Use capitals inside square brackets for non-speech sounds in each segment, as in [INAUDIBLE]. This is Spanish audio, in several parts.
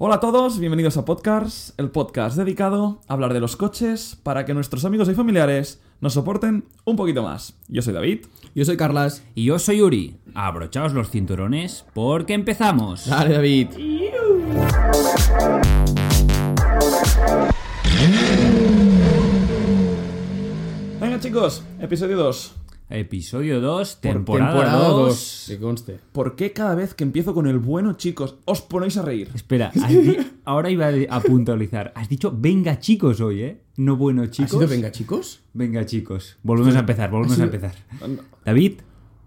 Hola a todos, bienvenidos a Podcast, el podcast dedicado a hablar de los coches para que nuestros amigos y familiares nos soporten un poquito más. Yo soy David. Yo soy Carlas. Y yo soy Uri. Abrochaos los cinturones porque empezamos. Dale, David. Venga chicos, episodio 2. Episodio 2, Por temporada, 2. Que conste. ¿Por qué cada vez que empiezo con el bueno chicos os ponéis a reír? Espera, has ahora iba a puntualizar. Has dicho venga chicos hoy, ¿eh? No bueno ¿Ha chicos. sido venga, chicos? Venga, chicos. Volvemos a empezar, volvemos a empezar. David,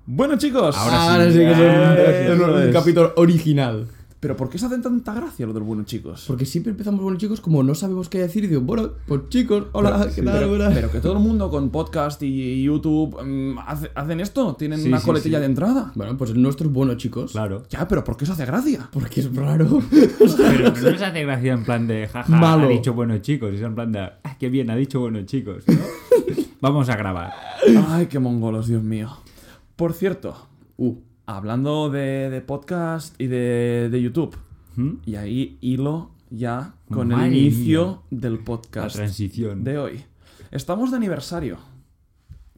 Bueno chicos. Ahora sí. sí que es un- es un, eso es. capítulo original. Pero ¿por qué se hacen tanta gracia lo del bueno chicos? Porque siempre empezamos con chicos, como no sabemos qué decir, y digo, bueno, pues chicos, hola, ¿qué tal? Pero, Hola. pero que todo el mundo con podcast y YouTube mm, hace- hacen esto, tienen Sí, una sí, coletilla sí. de entrada. Bueno, pues el nuestro es bueno, chicos. claro. Ya, pero ¿por qué eso hace gracia? Porque es raro. [LAUGHS] Pero no nos hace gracia en plan de jaja, Malo. ha dicho bueno chicos. Es en plan de, ah, qué bien, ha dicho bueno chicos. ¿no? [LAUGHS] Vamos a grabar. Ay, qué mongolos, Dios mío. Por cierto, Uh, hablando de, de podcast y de, de YouTube, ¿Mm? y ahí hilo ya con Madre el inicio mía. del La podcast transición. de hoy. Estamos de aniversario.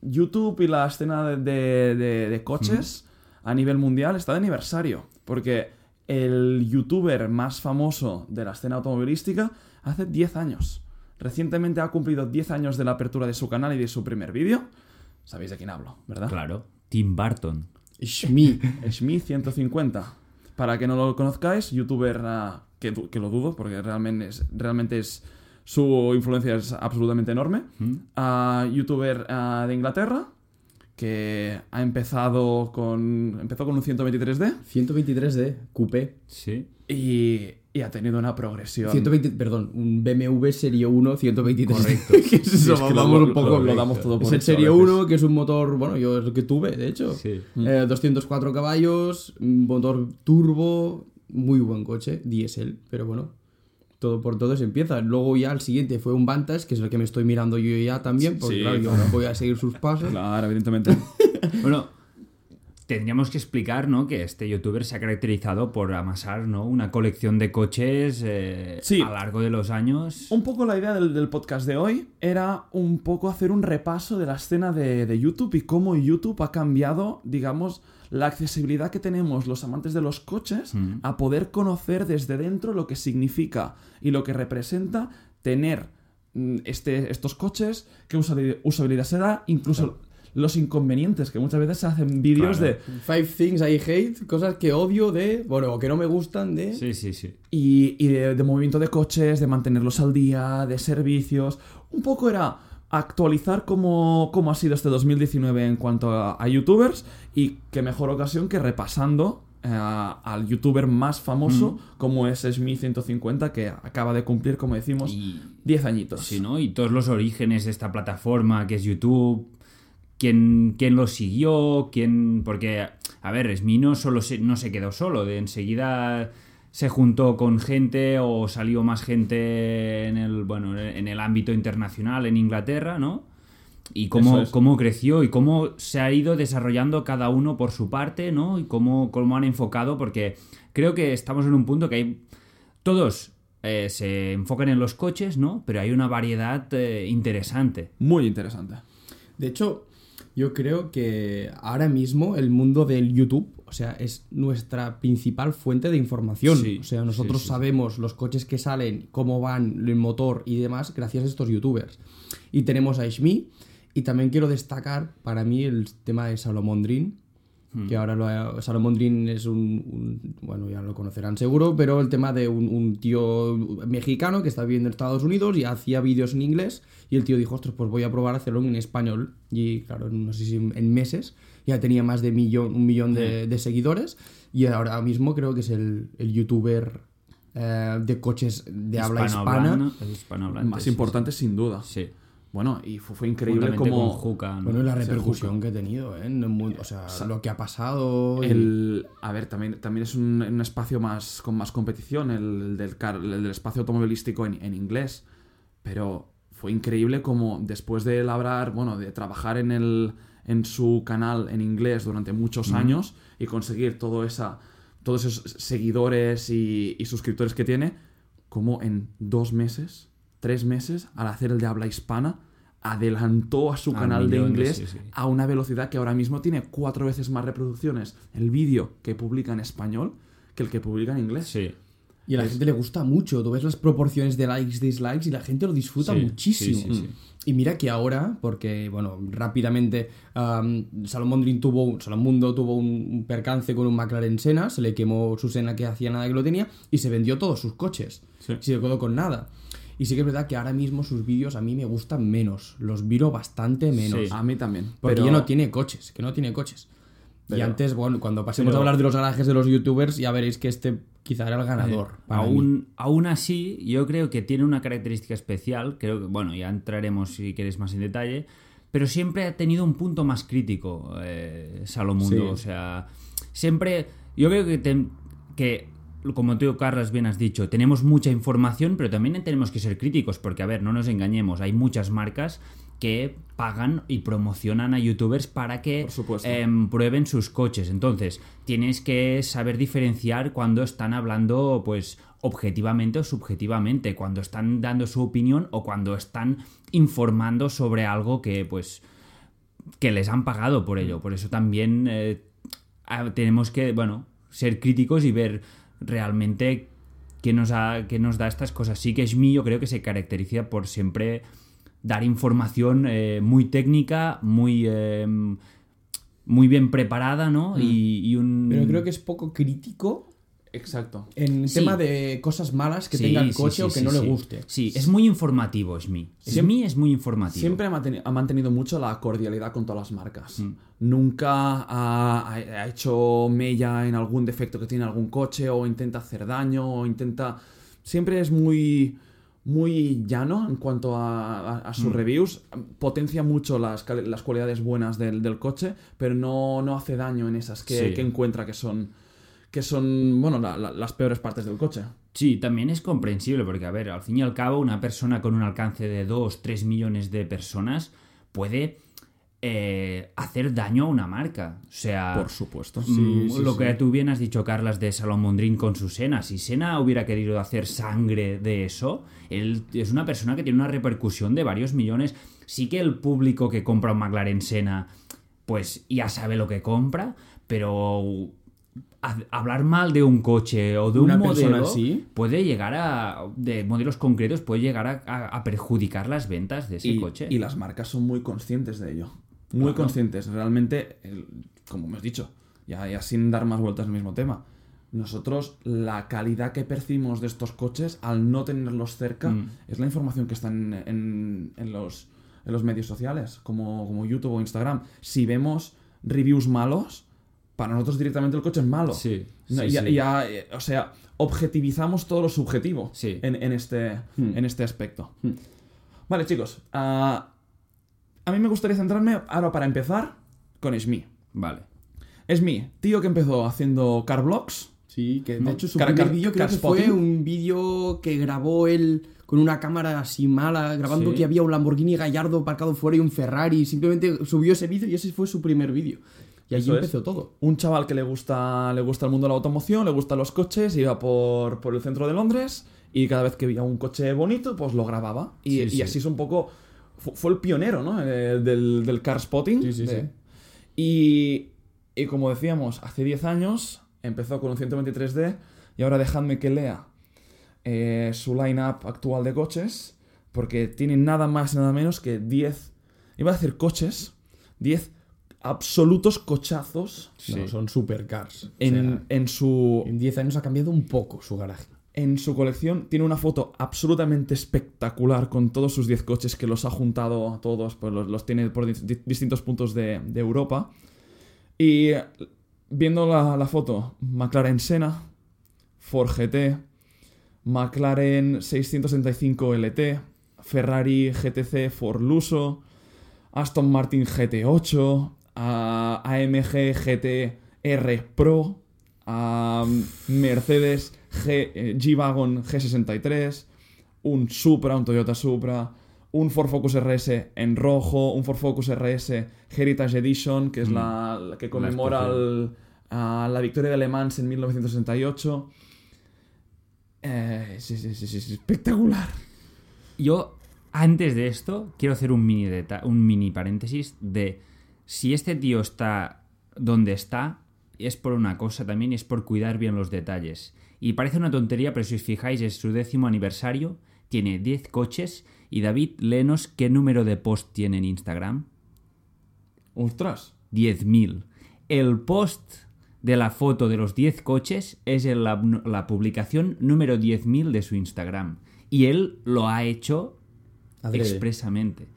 YouTube y la escena de, de- de- de coches a nivel mundial está de aniversario. Porque el youtuber más famoso de la escena automovilística hace 10 años. Recientemente ha cumplido 10 años de la apertura de su canal y de su primer vídeo. Sabéis de quién hablo, ¿verdad? Claro. Tim Burton. Shmi. Schmi150. Para que no lo conozcáis, youtuber ah, que, lo dudo, porque realmente es, realmente es su influencia es absolutamente enorme. Ah, youtuber ah, de Inglaterra, que ha empezado con. empezó con un 123D 123D, Coupé. Sí. y, y ha tenido una progresión. 120, perdón, un BMW Serie 1 123. Correcto. [LAUGHS] ¿Qué es eso? es que Vamos lo- un poco. lo- lo damos todo por Es el Serie veces. 1, que es un motor, bueno, yo es el que tuve, de hecho. Sí. Eh, 204 caballos, motor turbo, muy buen coche, diésel, pero bueno, todo por todo se empieza. Luego ya el siguiente fue un Vantage, que es el que me estoy mirando yo ya también, porque Sí, claro, yo claro. voy a seguir sus pasos. Claro, evidentemente. [LAUGHS] Bueno, tendríamos que explicar, ¿no? Que este youtuber se ha caracterizado por amasar, ¿no? Una colección de coches eh, Sí. a lo largo de los años. Un poco la idea del, del podcast de hoy era un poco hacer un repaso de la escena de, de YouTube y cómo YouTube ha cambiado, digamos, la accesibilidad que tenemos los amantes de los coches Mm. a poder conocer desde dentro lo que significa y lo que representa tener mm, este, estos coches, qué usabili- usabilidad se da, incluso los inconvenientes, que muchas veces se hacen vídeos Claro. de... Five things I hate, cosas que odio de, bueno, o que no me gustan de... Sí, sí, sí. y, y de, de movimiento de coches, de mantenerlos al día, de servicios. Un poco era actualizar cómo, cómo ha sido este 2019 en cuanto a, a youtubers y qué mejor ocasión que repasando eh, al youtuber más famoso como es Smith150 que acaba de cumplir, como decimos, Y, 10 añitos. sí, ¿no? y todos los orígenes de esta plataforma que es YouTube. ¿Quién, quién lo siguió? ¿Quién...? Porque, a ver, Smi no, solo se, no se quedó solo. De enseguida se juntó con gente o salió más gente en el, bueno, en el ámbito internacional en Inglaterra, ¿no? Y cómo, es. cómo creció y cómo se ha ido desarrollando cada uno por su parte, ¿no? Y cómo, cómo han enfocado, porque creo que estamos en un punto que hay... Todos eh, se enfocan en los coches, ¿no? Pero hay una variedad eh, interesante. Muy interesante. De hecho, yo creo que ahora mismo el mundo del YouTube, o sea, es nuestra principal fuente de información. Sí, o sea, nosotros sí, sí. sabemos los coches que salen, cómo van, el motor y demás, gracias a estos youtubers. Y tenemos a Shmi, y también quiero destacar para mí el tema de Salomón Dream, Hmm. que ahora lo ha- Salomón Dream es un, un- bueno, ya lo conocerán seguro, pero el tema de un, un tío mexicano que está viviendo en Estados Unidos y hacía vídeos en inglés y el tío dijo, ostras, pues voy a probar a hacerlo en español y claro, no sé si en meses ya tenía más de millón, un millón de, de seguidores y ahora mismo creo que es el, el youtuber eh, de coches de habla hispana. Más sí, importante sin duda. Sí. Bueno, y fue, fue increíble como... Juca, ¿no? Bueno, y la repercusión que ha tenido, ¿eh? Mundo, o sea, lo que ha pasado. y- El, a ver, también, también es un, un espacio más con más competición, el, el del, car- el del espacio automovilístico en, en inglés. Pero fue increíble como después de labrar, bueno, de trabajar en, el, en su canal en inglés durante muchos años y conseguir toda esa todos esos seguidores y, y suscriptores que tiene, como en dos meses, tres meses, al hacer el de habla hispana, adelantó a su Al canal de inglés sí, sí. a una velocidad que ahora mismo tiene cuatro veces más reproducciones el vídeo que publica en español que el que publica en inglés. Sí. Y a la Es- gente le gusta mucho. Tú ves las proporciones de likes, dislikes y la gente lo disfruta Sí, muchísimo. sí, sí, sí. Y mira que ahora, porque, bueno, rápidamente um, Salomón Dream tuvo, un- Salomundo tuvo un, percance con un McLaren Senna, se le quemó su Senna que hacía nada que lo tenía y se vendió todos sus coches. Sí. Y se quedó con nada. Y sí que es verdad que ahora mismo sus vídeos a mí me gustan menos. Los viro bastante menos. Sí. A mí también. Porque pero ya no tiene coches, que no tiene coches. y antes, bueno, cuando pasemos pero- a hablar de los garajes de los youtubers, ya veréis que este quizá era el ganador. mí. Aún, aún así, yo creo que tiene una característica especial, creo que, bueno, ya entraremos si queréis más en detalle, pero siempre ha tenido un punto más crítico eh, Salomundo, Sí. o sea, siempre, yo creo que, te- que, como tú, Carlos, bien has dicho, tenemos mucha información, pero también tenemos que ser críticos, porque, a ver, no nos engañemos, hay muchas marcas que pagan y promocionan a youtubers para que em, prueben sus coches. Entonces, tienes que saber diferenciar cuando están hablando, pues, objetivamente o subjetivamente, cuando están dando su opinión o cuando están informando sobre algo que, pues, que les han pagado por ello. Por eso también eh, tenemos que, bueno, ser críticos y ver realmente qué nos, ha- qué nos da estas cosas. Sí que es mío, creo que se caracteriza por siempre dar información eh, muy técnica, muy, eh, muy bien preparada, ¿no? Y, y un... Pero creo que es poco crítico Exacto. en Sí. tema de cosas malas que Sí, tenga el coche sí, o que sí, no sí. le guste. Sí, es muy informativo, Smi. Smi es muy informativo. Siempre ha, manteni- ha mantenido mucho la cordialidad con todas las marcas. Mm. Nunca ha, hecho mella en algún defecto que tiene algún coche o intenta hacer daño o intenta... Siempre es muy, muy llano en cuanto a, a- a sus Mm. reviews. Potencia mucho las, cualidades buenas del, del coche, pero no, no hace daño en esas que, Sí. que encuentra que son, que son bueno, la- la- las peores partes del coche. Sí, también es comprensible porque, a ver, al fin y al cabo, una persona con un alcance de 2, 3 millones de personas puede eh, hacer daño a una marca. O sea, Por supuesto. mm, Sí, sí, lo sí. que tú bien has dicho, Carlas, de Salomón Dream con su Sena. Si Sena hubiera querido hacer sangre de eso, él es una persona que tiene una repercusión de varios millones. Sí que el público que compra un McLaren Sena, pues ya sabe lo que compra, pero hablar mal de un coche o de Una un modelo así. puede llegar a de modelos concretos puede llegar a, a- a perjudicar las ventas de ese y, coche y las marcas son muy conscientes de ello. Muy Claro. conscientes. Realmente, el- como hemos dicho, ya, ya sin dar más vueltas al mismo tema, nosotros la calidad que percibimos de estos coches al no tenerlos cerca Mm. es la información que está en, en- en los, en los medios sociales, como, como YouTube o Instagram. Si vemos reviews malos, para nosotros directamente el coche es malo. Sí, No, sí, ya- sí. ya, eh, o sea, objetivizamos todo lo subjetivo Sí. en, en este, Hmm. en este aspecto. Hmm. Vale, chicos. ah, a mí me gustaría centrarme ahora para empezar con Shmi. vale Shmi, tío que empezó haciendo car vlogs. Sí, que de No, hecho su primer vídeo creo que fue un vídeo que grabó él con una cámara así mala, grabando Sí. que había un Lamborghini Gallardo aparcado fuera y un Ferrari. Simplemente subió ese vídeo y ese fue su primer vídeo. Y allí Eso es. empezó todo. Un chaval que le gusta, le gusta el mundo de la automoción, le gustan los coches, iba por, por el centro de Londres y cada vez que veía un coche bonito, pues lo grababa. Y, Sí, y sí. así es un poco... fu- Fue el pionero, ¿no? Eh, del, del car spotting. Sí, sí, de- sí. Y, y como decíamos, hace 10 años empezó con un 123D y ahora dejadme que lea eh, su line-up actual de coches, porque tiene nada más y nada menos que 10, iba a decir coches, 10 absolutos cochazos No, son supercars. O en, sea, en su, en 10 años ha cambiado un poco su garaje. en su colección. Tiene una foto absolutamente espectacular con todos sus 10 coches que los ha juntado a todos, pues los, los tiene por di- distintos puntos de, de Europa. Y viendo la, la foto, McLaren Senna, Ford GT, McLaren 665 LT, Ferrari GTC Ford Luso, Aston Martin GT8, a- AMG GT-R Pro, a Mercedes G- eh, G-Wagon G63, un Supra, un Toyota Supra, un Ford Focus RS en rojo, un Ford Focus RS Heritage Edition, que es la, la que conmemora a la victoria de Le Mans en 1968. Eh, sí, sí, sí, sí, sí, espectacular. Yo, antes de esto, quiero hacer un mini, un mini paréntesis de si este tío está donde está, es por una cosa también, y es por cuidar bien los detalles. Y parece una tontería, pero si os fijáis, es su décimo aniversario, tiene 10 coches, y David, léenos qué número de post tiene en Instagram. Ostras. 10.000. El post de la foto de los 10 coches es la, la publicación número 10.000 de su Instagram. Y él lo ha hecho Adrede. expresamente.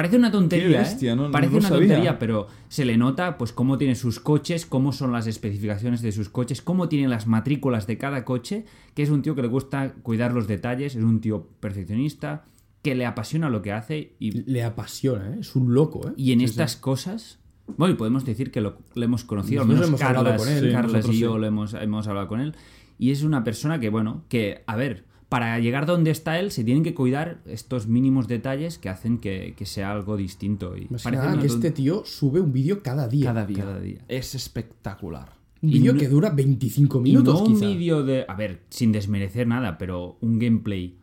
Parece una tontería, bestia, ¿eh? no- Parece una sabía. tontería, pero se le nota pues cómo tiene sus coches, cómo son las especificaciones de sus coches, cómo tiene las matrículas de cada coche, que es un tío que le gusta cuidar los detalles, es un tío perfeccionista, que le apasiona lo que hace y Le apasiona, ¿eh? Es un loco, ¿eh? y en estas cosas, bueno, y podemos decir que lo, lo hemos conocido, al Nosotros menos hemos hablado Carlas, con él, sí, Carlas nosotros y yo lo hemos, hemos hablado con él. Y es una persona que, bueno, que, a ver, para llegar donde está él, se tienen que cuidar estos mínimos detalles que hacen que, que sea algo distinto. Y parece nada que este tío sube un vídeo cada día. Cada día. Cada día. Es espectacular. Un vídeo no- que dura 25 Y minutos, no un vídeo de. A ver, sin desmerecer nada, pero un gameplay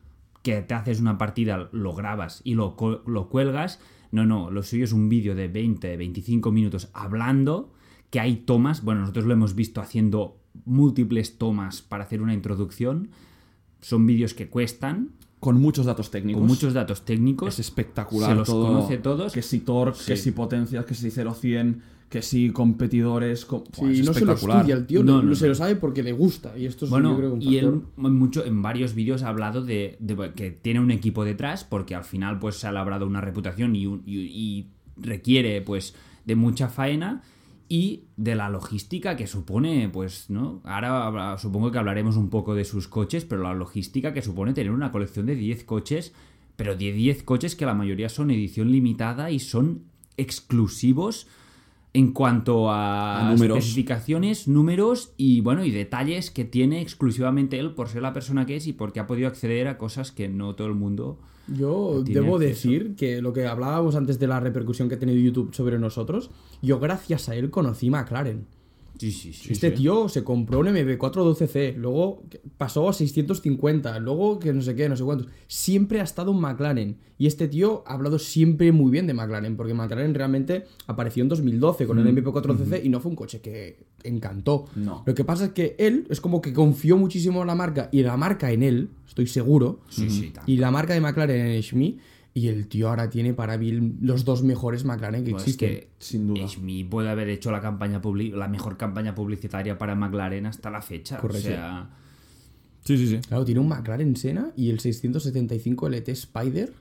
que te haces una partida, lo grabas y lo, lo cuelgas. No, no, lo suyo es un vídeo de 20, 25 minutos hablando, que hay tomas. Bueno, nosotros lo hemos visto haciendo múltiples tomas para hacer una introducción. Son vídeos que cuestan, Con muchos datos técnicos. con muchos datos técnicos. Es espectacular. Se los todo. conoce todos. Que si torque, que si potencias, que si 0-100, que si competidores. co- Sí, Buah, es no se lo espectacular. estudia el tío, No, no, no, se no. lo sabe porque le gusta. Y esto es Bueno, yo creo, un y él mucho, en varios vídeos ha hablado de, de que tiene un equipo detrás, porque al final pues se ha labrado una reputación y, un- y- y requiere pues de mucha faena y de la logística que supone, pues, ¿no? Ahora supongo que hablaremos un poco de sus coches, pero la logística que supone tener una colección de 10 coches, pero de 10 coches que la mayoría son edición limitada y son exclusivos en cuanto a, A números. especificaciones, números y bueno, y detalles que tiene exclusivamente él por ser la persona que es y porque ha podido acceder a cosas que no todo el mundo. Yo debo acceso. decir que lo que hablábamos antes de la repercusión que ha tenido YouTube sobre nosotros, yo gracias a él conocí McLaren. Sí, sí, sí. este tío se compró un MB412C, luego pasó a 650, luego que no sé qué, no sé cuántos. Siempre ha estado en McLaren. Y este tío ha hablado siempre muy bien de McLaren, porque McLaren realmente apareció en 2012 con el MP412C y no fue un coche que encantó. No. Lo que pasa es que él es como que confió muchísimo en la marca y la marca en él, estoy seguro. Sí, sí. Y la marca de McLaren en Schmi. Y el tío ahora tiene para mí los dos mejores McLaren que Pues es existen. que Sin duda. Schmi puede haber hecho la campaña la mejor campaña publicitaria para McLaren hasta la fecha. Correcto. O sea, Sí, sí, sí. Claro, tiene un McLaren Senna y el 675 LT Spider,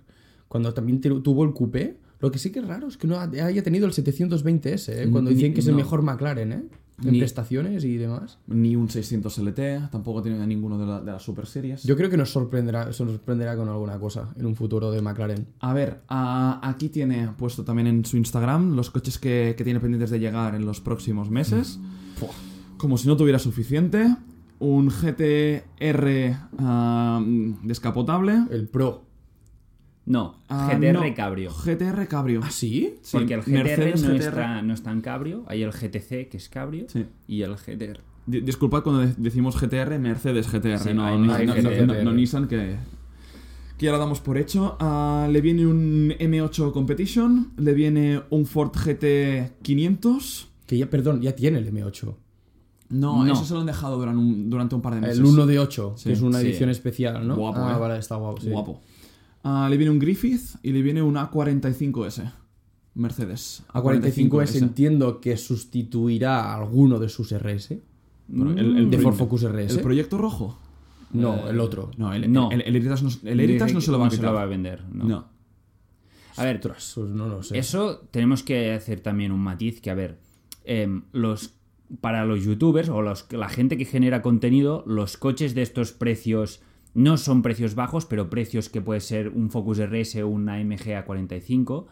cuando también tuvo el coupé. Lo que sí que es raro es que no haya tenido el 720S, ¿eh? cuando dicen que es el mejor McLaren, ¿eh? En Ni- prestaciones y demás. Ni un 600 LT, tampoco tiene ninguno de, la- de las super series. Yo creo que nos sorprenderá, se nos sorprenderá con alguna cosa en un futuro de McLaren. A ver, a- aquí tiene puesto también en su Instagram los coches que, que tiene pendientes de llegar en los próximos meses. Como si no tuviera suficiente. Un GTR ah, descapotable. El Pro. No, Ah, GTR no, Cabrio. GTR Cabrio. ¿Ah, sí? Sí, Porque el GTR, Mercedes no, GTR. Está, no está en Cabrio, hay el GTC que es Cabrio Sí. y el GTR. Di- Disculpad cuando de- decimos GTR, Mercedes GTR, Sí, no, no, hay no- no- GTR. no- no Nissan que, que ya lo damos por hecho. Ah, le viene un M8 Competition, le viene un Ford GT 500. Que ya, perdón, ya tiene el M8. No, No. eso se lo han dejado durante un, durante un par de meses. El 1 de 8, Sí, que es una sí. edición especial, ¿no? Guapo, ah, eh. vale, está guapo. sí. Guapo. Ah, le viene un Griffith y le viene un A45S. Mercedes. A45S entiendo que sustituirá a alguno de sus RS. El, el de Ford Focus RS. ¿El proyecto rojo? No, el otro. No, el, No. el, el Heritage no, el Heritage no se lo va a quitar. va a vender. No. No. A ver, Ostras, pues no lo sé. Eso tenemos que hacer también un matiz que, a ver, em, los para los youtubers o los, la gente que genera contenido, los coches de estos precios no son precios bajos, pero precios que puede ser un Focus RS o una MG A45,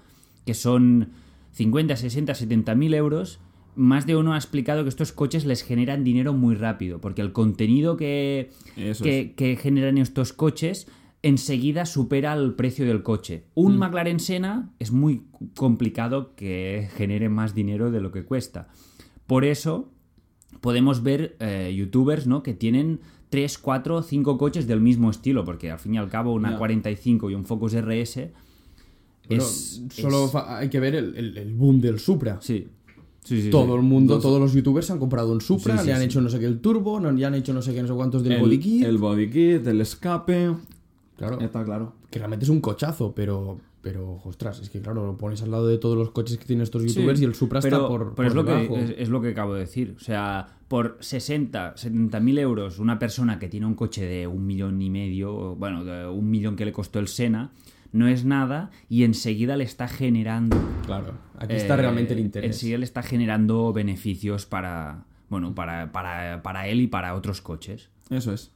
que son 50, 60, 70 mil euros. Más de uno ha explicado que estos coches les generan dinero muy rápido, porque el contenido que, que, que generan estos coches enseguida supera el precio del coche. Un McLaren Senna es muy complicado que genere más dinero de lo que cuesta. Por eso, podemos ver eh, youtubers, ¿no? Que tienen 3, 4, 5 coches del mismo estilo, porque al fin y al cabo una Ya. 45 y un Focus RS es... solo es- hay que ver el, el- el boom del Supra. Sí. Sí, sí, Todo sí. el mundo, todos los youtubers han comprado un Supra, le han hecho no sé qué el turbo, no, le han hecho no sé qué, no sé cuántos del el, body kit. el body kit, el escape. Claro, Está claro. que realmente es un cochazo, pero, pero, ostras, es que claro, lo pones al lado de todos los coches que tienen estos youtubers Sí, y el Supra pero, está por, pero por es, lo que, es lo que acabo de decir. O sea, por 60, 70 mil euros, una persona que tiene un coche de un millón y medio, bueno, de un millón que le costó el Sena, no es nada y enseguida le está generando. Claro, aquí está eh, realmente el interés. Enseguida le está generando beneficios para. Bueno, para, para, para él y para otros coches. Eso es.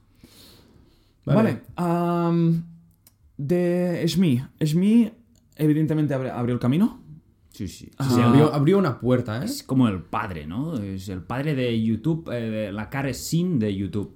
Vale. Vale. am, de Shmi. Shmi, evidentemente, abri- abrió el camino. Sí, sí. Ah. Abrió, abrió una puerta, ¿eh? es como el padre, ¿no? Es el padre de YouTube, eh, de la cara sin de YouTube.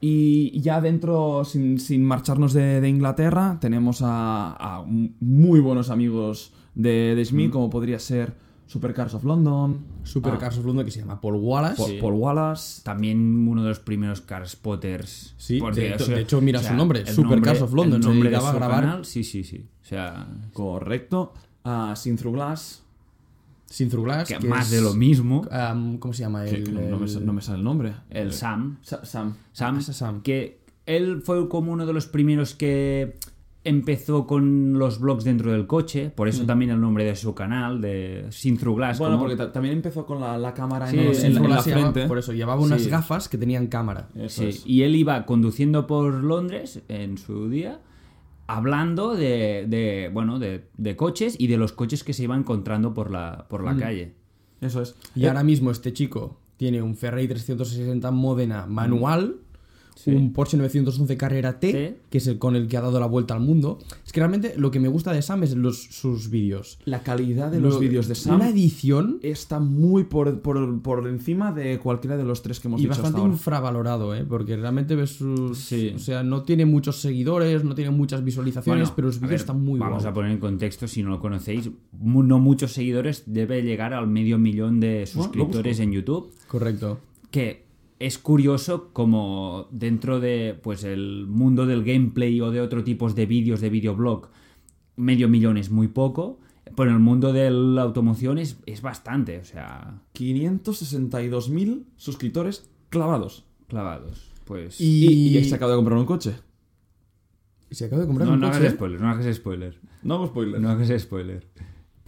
Y ya dentro, sin, sin marcharnos de, de Inglaterra, tenemos a, a muy buenos amigos de, de Shmi, como podría ser Supercars of London, Super ah, Cars of London que se llama Paul Wallace. Paul, Sí. Paul Wallace. También uno de los primeros car spotters. Sí, de- de hecho, mira su nombre, Super Cars of London, el se nombre de a su grabar. canal, sí, sí, sí. O sea, Correcto. A Sin Glass. Sin Glass. que que más es, de lo mismo. ¿Cómo se llama? El, que no, no me, no sale el nombre. El Sam. Sa- Sam. Sam, Ah, que él fue como uno de los primeros que empezó con los blogs dentro del coche, por eso también el nombre de su canal, de Sin Through Glass. Bueno, como- porque ta- también empezó con la, la cámara Sí, en, la frente. por eso, llevaba unas Sí. gafas que tenían cámara. Sí, es. y él iba conduciendo por Londres en su día, hablando de, de, bueno, de, de coches y de los coches que se iba encontrando por la, por la calle. Eso es. Y ahora mismo este chico tiene un Ferrari 360 Modena manual, un Porsche 911 Carrera T, Sí. que es el con el que ha dado la vuelta al mundo. Es que realmente lo que me gusta de Sam es los, sus vídeos. La calidad de los Lo- vídeos de Sam Una edición está muy por, por, por encima de cualquiera de los tres que hemos y dicho hasta bastante ahora. infravalorado, ¿eh? Porque realmente ves sus... Sí. O sea, no tiene muchos seguidores, no tiene muchas visualizaciones, Bueno, pero los vídeos están muy Vamos guapos. a poner en contexto, si no lo conocéis, no muchos seguidores, debe llegar al medio millón de suscriptores en YouTube, Correcto. que es curioso como dentro de pues el mundo del gameplay o de otro tipos de vídeos de videoblog, medio millón es muy poco, pero en el mundo de la automoción es, es bastante, o sea, 562.000 suscriptores clavados. clavados. Pues... Y- Y, y se acaba de comprar un coche. Se acaba de comprar no, un no coche. hagas spoiler, no hagas spoiler. No hago spoiler. No hagas spoiler.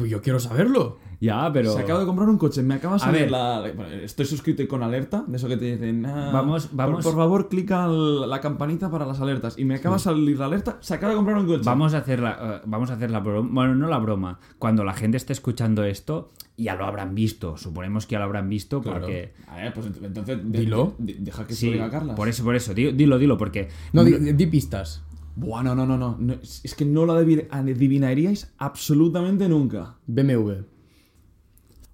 Pues yo quiero saberlo. Ya, pero... Se acaba de comprar un coche. Me acaba de A salir ver. la... bueno, Estoy suscrito y con alerta. De eso que te dicen... ah, Vamos- por- vamos- Por, favor, clica al- la campanita para las alertas. Y me acaba de salir la alerta. Se acaba de comprar un coche. Vamos a hacer la, eh, vamos a hacer la broma. Bueno, no la broma. Cuando la gente esté escuchando esto, ya lo habrán visto. Suponemos que ya lo habrán visto Claro. porque. A ver, pues ent- entonces... Dilo. de- de- deja que se lo diga Carla. por eso, por eso. Di- Dilo, dilo, porque. No, di, di pistas. Buah, no, no, no, no. No, Es es que no lo adivi- adivinaríais absolutamente nunca. BMW.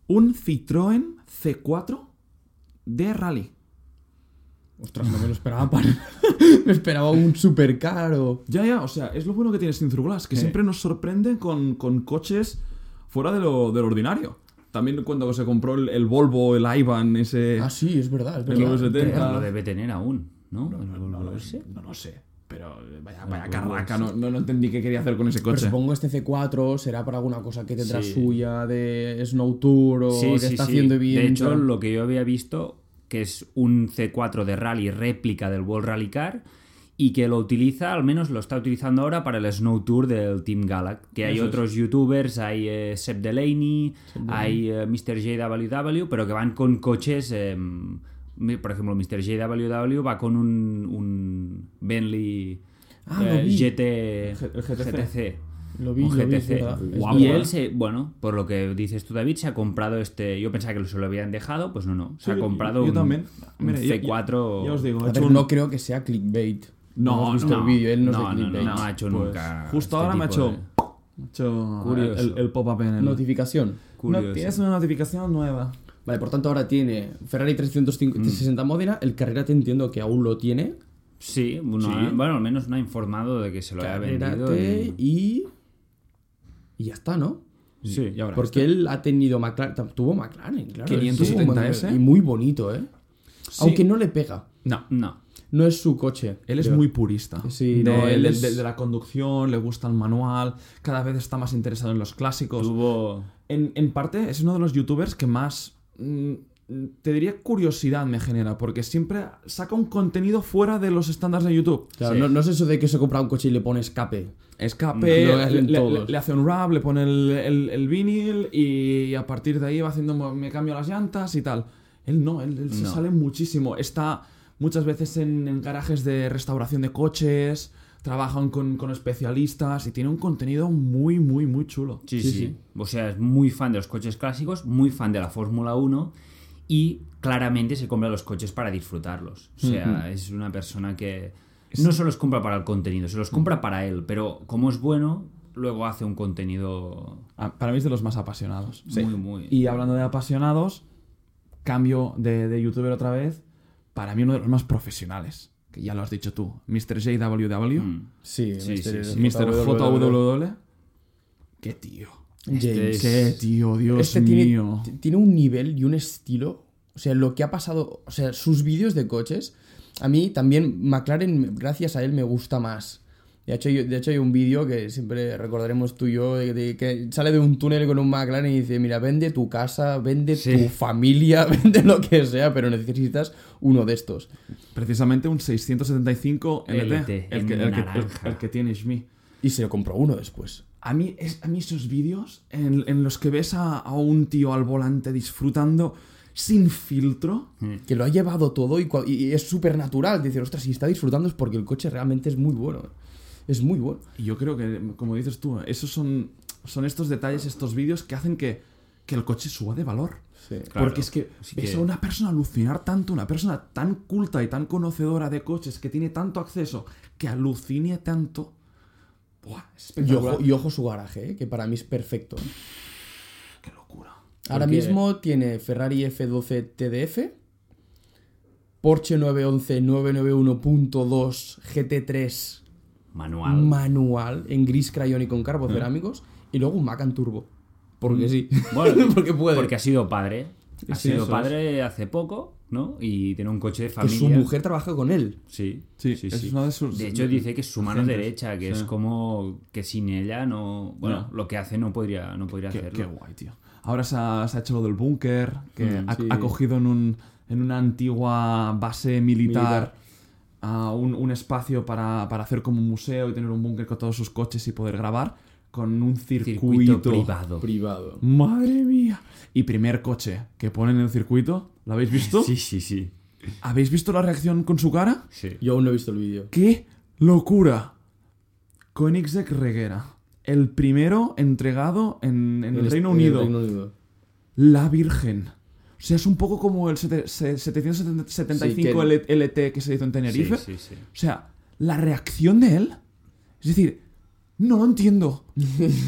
Un Citroën C4 de rally. Ostras, no me lo esperaba [LAUGHS] para... me esperaba un supercar o... Ya, ya, o sea, es lo bueno que tiene Sin Through Glass, que siempre nos sorprende con, con coches fuera de lo, de lo ordinario. También cuando se compró el, el Volvo, el Ivan, ese... Ah, sí, es verdad. Es El verdad. 970. Lo debe tener aún, ¿no? El no, lo ese. no lo sé, pero vaya, vaya Volvo carraca, no, no, no entendí qué quería hacer con ese Pero coche. supongo este C4 será para alguna cosa que tendrá Sí. suya de Snow Tour o Sí, que sí, está haciendo bien. De hecho, lo que yo había visto, que es un C4 de rally réplica del World Rally Car. Y que lo utiliza, al menos lo está utilizando ahora para el Snow Tour del Team Galac. Que hay Eso es. otros youtubers, hay eh, Seb Delaney, hay eh, Mr. JWW, pero que van con coches. eh, mi- por ejemplo, Mr. JWW va con un, un Bentley Ah, eh, vi. GT, el GTC. Lo vi, un lo vi, GTC. es y él se, bueno, por lo que dices tú, David, se ha comprado este. Yo pensaba que se lo habían dejado, pues no, no. Se Sí, ha comprado yo un, también. un Mira, yo- C4. Ya os digo, ver, un- no creo que sea clickbait. No, hemos visto no. el vídeo, él no, no, es de no, no, clickbait. no ha hecho Pues, nunca. justo este ahora me ha hecho, de- Curioso. el, el pop-up en el... Notificación. No, Curioso. tienes una notificación nueva. Vale, por tanto ahora tiene Ferrari Mm. 360 Modena, el Carrera te entiendo que aún lo tiene. Sí, ha- bueno, al menos no ha informado de que se lo haya vendido. Y- y... Y ya está, ¿no? Sí, y ahora Porque él ha tenido McLaren, tuvo McLaren, claro. 570S. Y muy bonito, ¿eh? Aunque no le pega. No, No. No es su coche. Él es muy purista. Sí, de, no, él de- es- de- de la conducción, le gusta el manual, cada vez está más interesado en los clásicos. Tuvo. En, en parte es uno de los youtubers que más, mm, te diría, curiosidad me genera, porque siempre saca un contenido fuera de los estándares de YouTube. Claro, Sí. no, no es eso de que se compra un coche y le pone escape. Escape, le, hace un rap, le pone el, el- el vinil y a partir de ahí va haciendo, me cambio las llantas y tal. Él no, él, él se No. sale muchísimo. Está muchas veces en, en garajes de restauración de coches, trabajan con, con especialistas y tiene un contenido muy, muy, muy chulo. Sí, Sí, sí, sí. O sea, es muy fan de los coches clásicos, muy fan de la Fórmula 1 y claramente se compra los coches para disfrutarlos. O sea, es una persona que no solo los compra para el contenido, se los compra para él, pero como es bueno, luego hace un contenido Ah, Para mí es de los más apasionados. muy, muy... Y hablando de apasionados, cambio de, de youtuber otra vez. Para mí uno de los más profesionales, que ya lo has dicho tú, Mr. JWW. Mm. Sí, Sí, Mr. sí, sí. Mr. JWW. Qué tío. Este es- Qué tío, Dios Este tiene, mío. t- tiene un nivel y un estilo. O sea, lo que ha pasado. O sea, sus vídeos de coches. A mí también McLaren, gracias a él, me gusta más. De hecho, hay- de hecho hay un vídeo que siempre recordaremos tú y yo, de, de que sale de un túnel con un McLaren y dice, mira, vende tu casa, vende Sí. tu familia, [LAUGHS] vende lo que sea, pero necesitas uno de estos. Precisamente un 675 LT. LT, el, que, el, que, el- el que tiene Shmi. Y se lo compró uno después. A mí, es, a mí esos vídeos en, en los que ves a, a un tío al volante disfrutando sin filtro. Que lo ha llevado todo y, y es súper natural. Dice, ostras, si está disfrutando es porque el coche realmente es muy bueno. Es muy bueno. Y yo creo que, como dices tú, esos son, son estos detalles, estos vídeos que hacen que, que el coche suba de valor. Sí. Claro, Porque es que a una persona alucinar tanto, una persona tan culta y tan conocedora de coches, que tiene tanto acceso, que alucine tanto. Buah, es Y ojo, y ojo su garaje, ¿eh? que para mí es perfecto. Qué locura. Ahora Porque- mismo tiene Ferrari F12 TDF, Porsche 911 991.2 GT3 Manual. manual en gris crayón y con carbocerámicos y luego un Macan Turbo. Porque sí. Bueno, [LAUGHS] porque puede. Porque ha sido padre. Ha Sí, sido padre hace poco, ¿no? Y tiene un coche de que familia. su mujer trabaja con él. Sí, Sí, sí, es sí. una de sus- De hecho, dice que es su mano agentes. derecha, que es como que sin ella no. Bueno, No. lo que hace no podría, no podría Qué, hacerlo. qué guay, tío. Ahora se ha, se ha hecho lo del búnker, que Mm, ha, sí. ha cogido en, un, en una antigua base militar, Militar. Un, un espacio para, para hacer como un museo y tener un búnker con todos sus coches y poder grabar con un circuito. Circuito privado. Privado. Madre mía. Y primer coche que ponen en el circuito, ¿lo habéis visto? Sí, sí, sí. ¿Habéis visto la reacción con su cara? sí. Yo aún no he visto el vídeo. ¡Qué locura! Koenigsegg Reguera. El primero entregado en, en el, Unido. Reino Unido. La Virgen. O sea, es un poco como el sete- se- 775 Sí, L- LT que se hizo en Tenerife. Sí, sí, sí. O sea, la reacción de él. Es decir, no lo entiendo.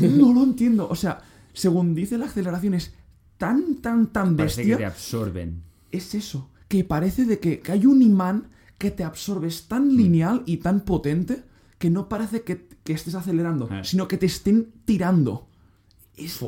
No lo entiendo. O sea, según dice la aceleración es tan, tan, tan Parece que bestia. te absorben. Es eso. Que parece de que, que hay un imán que te absorbe. Es Mm. tan lineal y tan potente que no parece que, que estés acelerando, Ah. sino que te estén tirando. Es,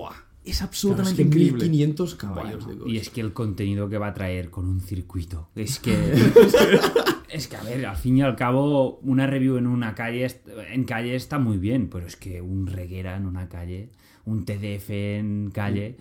es Claro, es absolutamente que increíble. 1500 caballos de Y es que el contenido que va a traer con un circuito. Es que. [LAUGHS] es que, a ver, al fin y al cabo, una review en una calle. En calle está muy bien, pero es que un reguera en una calle, un TDF en calle.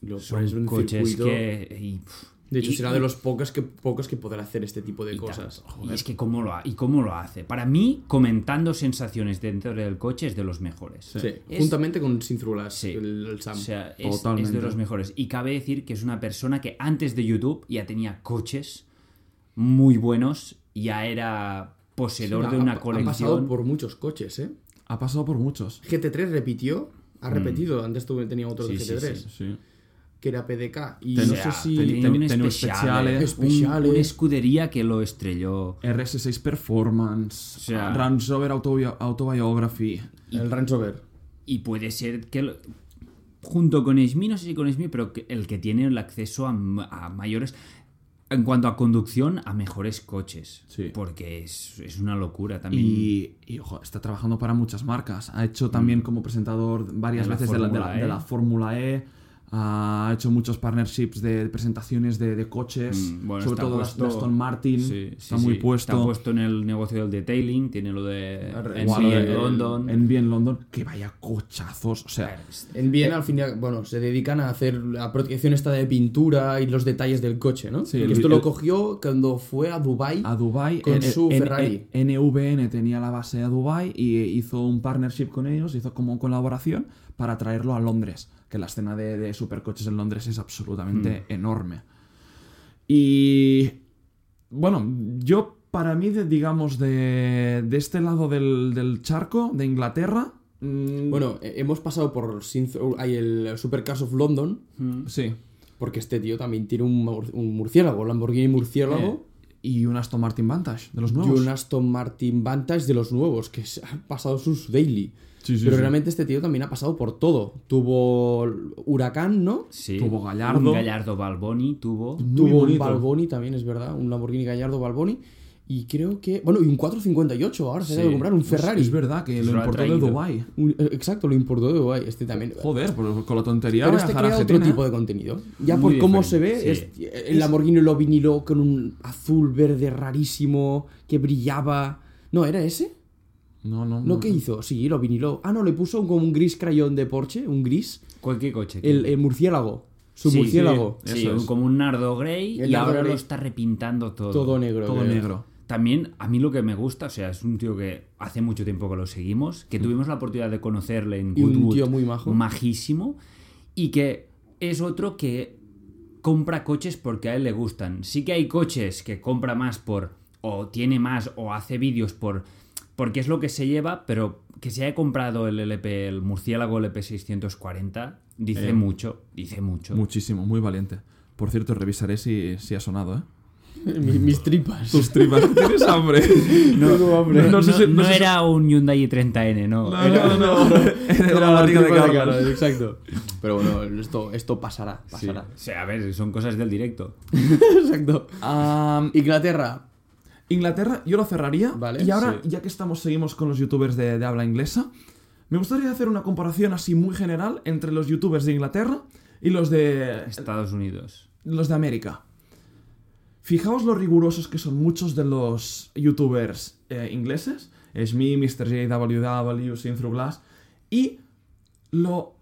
Lo Son coches circuito. que. y, pff, De hecho, y- será de los pocos que, pocos que podrán hacer este tipo de y cosas. Y es que cómo lo, ha- y cómo lo hace. Para mí, comentando sensaciones dentro del coche es de los mejores. Sí, Es- juntamente con Sinthrulas, Sí. el, el Sam. O sea, es, de los mejores. Y cabe decir que es una persona que antes de YouTube ya tenía coches muy buenos, ya era poseedor Ha- de una ha- Ha pasado colección. por muchos coches, ¿eh? Ha pasado por muchos. GT3 repitió, ha repetido. Antes tuve, tenía otro de Mm. Sí, sí, GT3, sí. Que era PDK. Y Ten- no sea, sé si. tenía ten- un especiale. una escudería que lo estrelló. RS6 Performance, O sea- Range Rover Autobi- Autobiography. El Range Rover. Y puede ser que lo- junto con Esmi, no sé si con Esmi, pero que- el que tiene el acceso a, ma- a mayores, en cuanto a conducción, a mejores coches. Sí. Porque es, es una locura también. Y, y, ojo, está trabajando para muchas marcas. Ha hecho también como presentador varias En la veces de la, de la- Fórmula E. de la Fórmula E. Ha hecho muchos partnerships de presentaciones de, de coches, Mm, bueno, sobre todo puesto- de Aston Martin. Sí, sí, está muy sí. puesto. Está puesto en el negocio del detailing, tiene lo de el- en London. En bien London. Que vaya cochazos. O sea, En bien, al fin y al- bueno, se dedican a hacer la protección esta de pintura y los detalles del coche, ¿no? Sí, el- esto el- lo cogió cuando fue a Dubai a Dubai Con su Ferrari. NVN tenía la base a Dubai y hizo un partnership con ellos, hizo como colaboración para traerlo a Londres, que la escena de, de supercoches en Londres es absolutamente enorme. Y bueno, yo para mí, de- digamos, de, de este lado del, del charco, de Inglaterra, mm, Bueno, eh, hemos pasado por Synth- hay el Supercars of London, sí. porque este tío también tiene un, un murciélago, Lamborghini murciélago, Y un Aston Martin Vantage, de los y nuevos. un Aston Martin Vantage de los nuevos, que ha pasado sus daily. Sí, sí, Pero sí. realmente este tío también ha pasado por todo. Tuvo Huracán, ¿no? Sí. Tuvo Gallardo. Un Gallardo Balboni tuvo. Tuvo un. Balboni también, es verdad, un Lamborghini Gallardo Balboni. Y creo que. Bueno, y un 458 ahora se Sí. debe comprar, un Ferrari. Es verdad que Se lo importó de. Dubai. Un- eh, exacto, lo importó de Dubai. Este también. Joder, pues con la tontería Pero este crea otro tipo ¿eh? de contenido. Ya Muy por cómo se ve, sí. es- el Lamborghini lo viniló con un azul verde rarísimo que brillaba. No, ¿era ese? No, no, ¿No no. qué hizo? Sí, lo viniló. Ah, no, le puso como un gris crayón de Porsche, un gris. Cualquier coche. El, el murciélago. Su Sí, murciélago. Sí, Eso es. como un nardo grey El y nardo ahora grey. lo está repintando todo. Todo negro. Todo negro. También a mí lo que me gusta, o sea, es un tío que hace mucho tiempo que lo seguimos, que tuvimos la oportunidad de conocerle en Mm. Y un Goodwood, tío muy majo. majísimo, y que es otro que compra coches porque a él le gustan. Sí que hay coches que compra más por, o tiene más, o hace vídeos por, porque es lo que se lleva, pero que se haya comprado el LP, el murciélago LP640, dice Eh. mucho, dice mucho. Muchísimo, muy valiente. Por cierto, revisaré si, si ha sonado, ¿eh? [LAUGHS] Mis, mis tripas. Tus tripas. [LAUGHS] ¿Tienes hambre? [LAUGHS] Hambre. no No, sé si- no no sé si- era un Hyundai 30N, no. No, era- no, no. Era la barriga de Carlos. exacto. Pero bueno, esto, esto pasará, Sí. pasará. O sea, a ver, son cosas del directo. exacto. Am, Inglaterra. Inglaterra, yo lo cerraría. Vale, y ahora, sí. ya que estamos, seguimos con los youtubers de, de habla inglesa, me gustaría hacer una comparación así muy general entre los youtubers de Inglaterra y los de, Estados Unidos. los de América. Fijaos lo rigurosos que son muchos de los youtubers eh, ingleses, Shmi, Mr. JWW, Sin Through Glass, y lo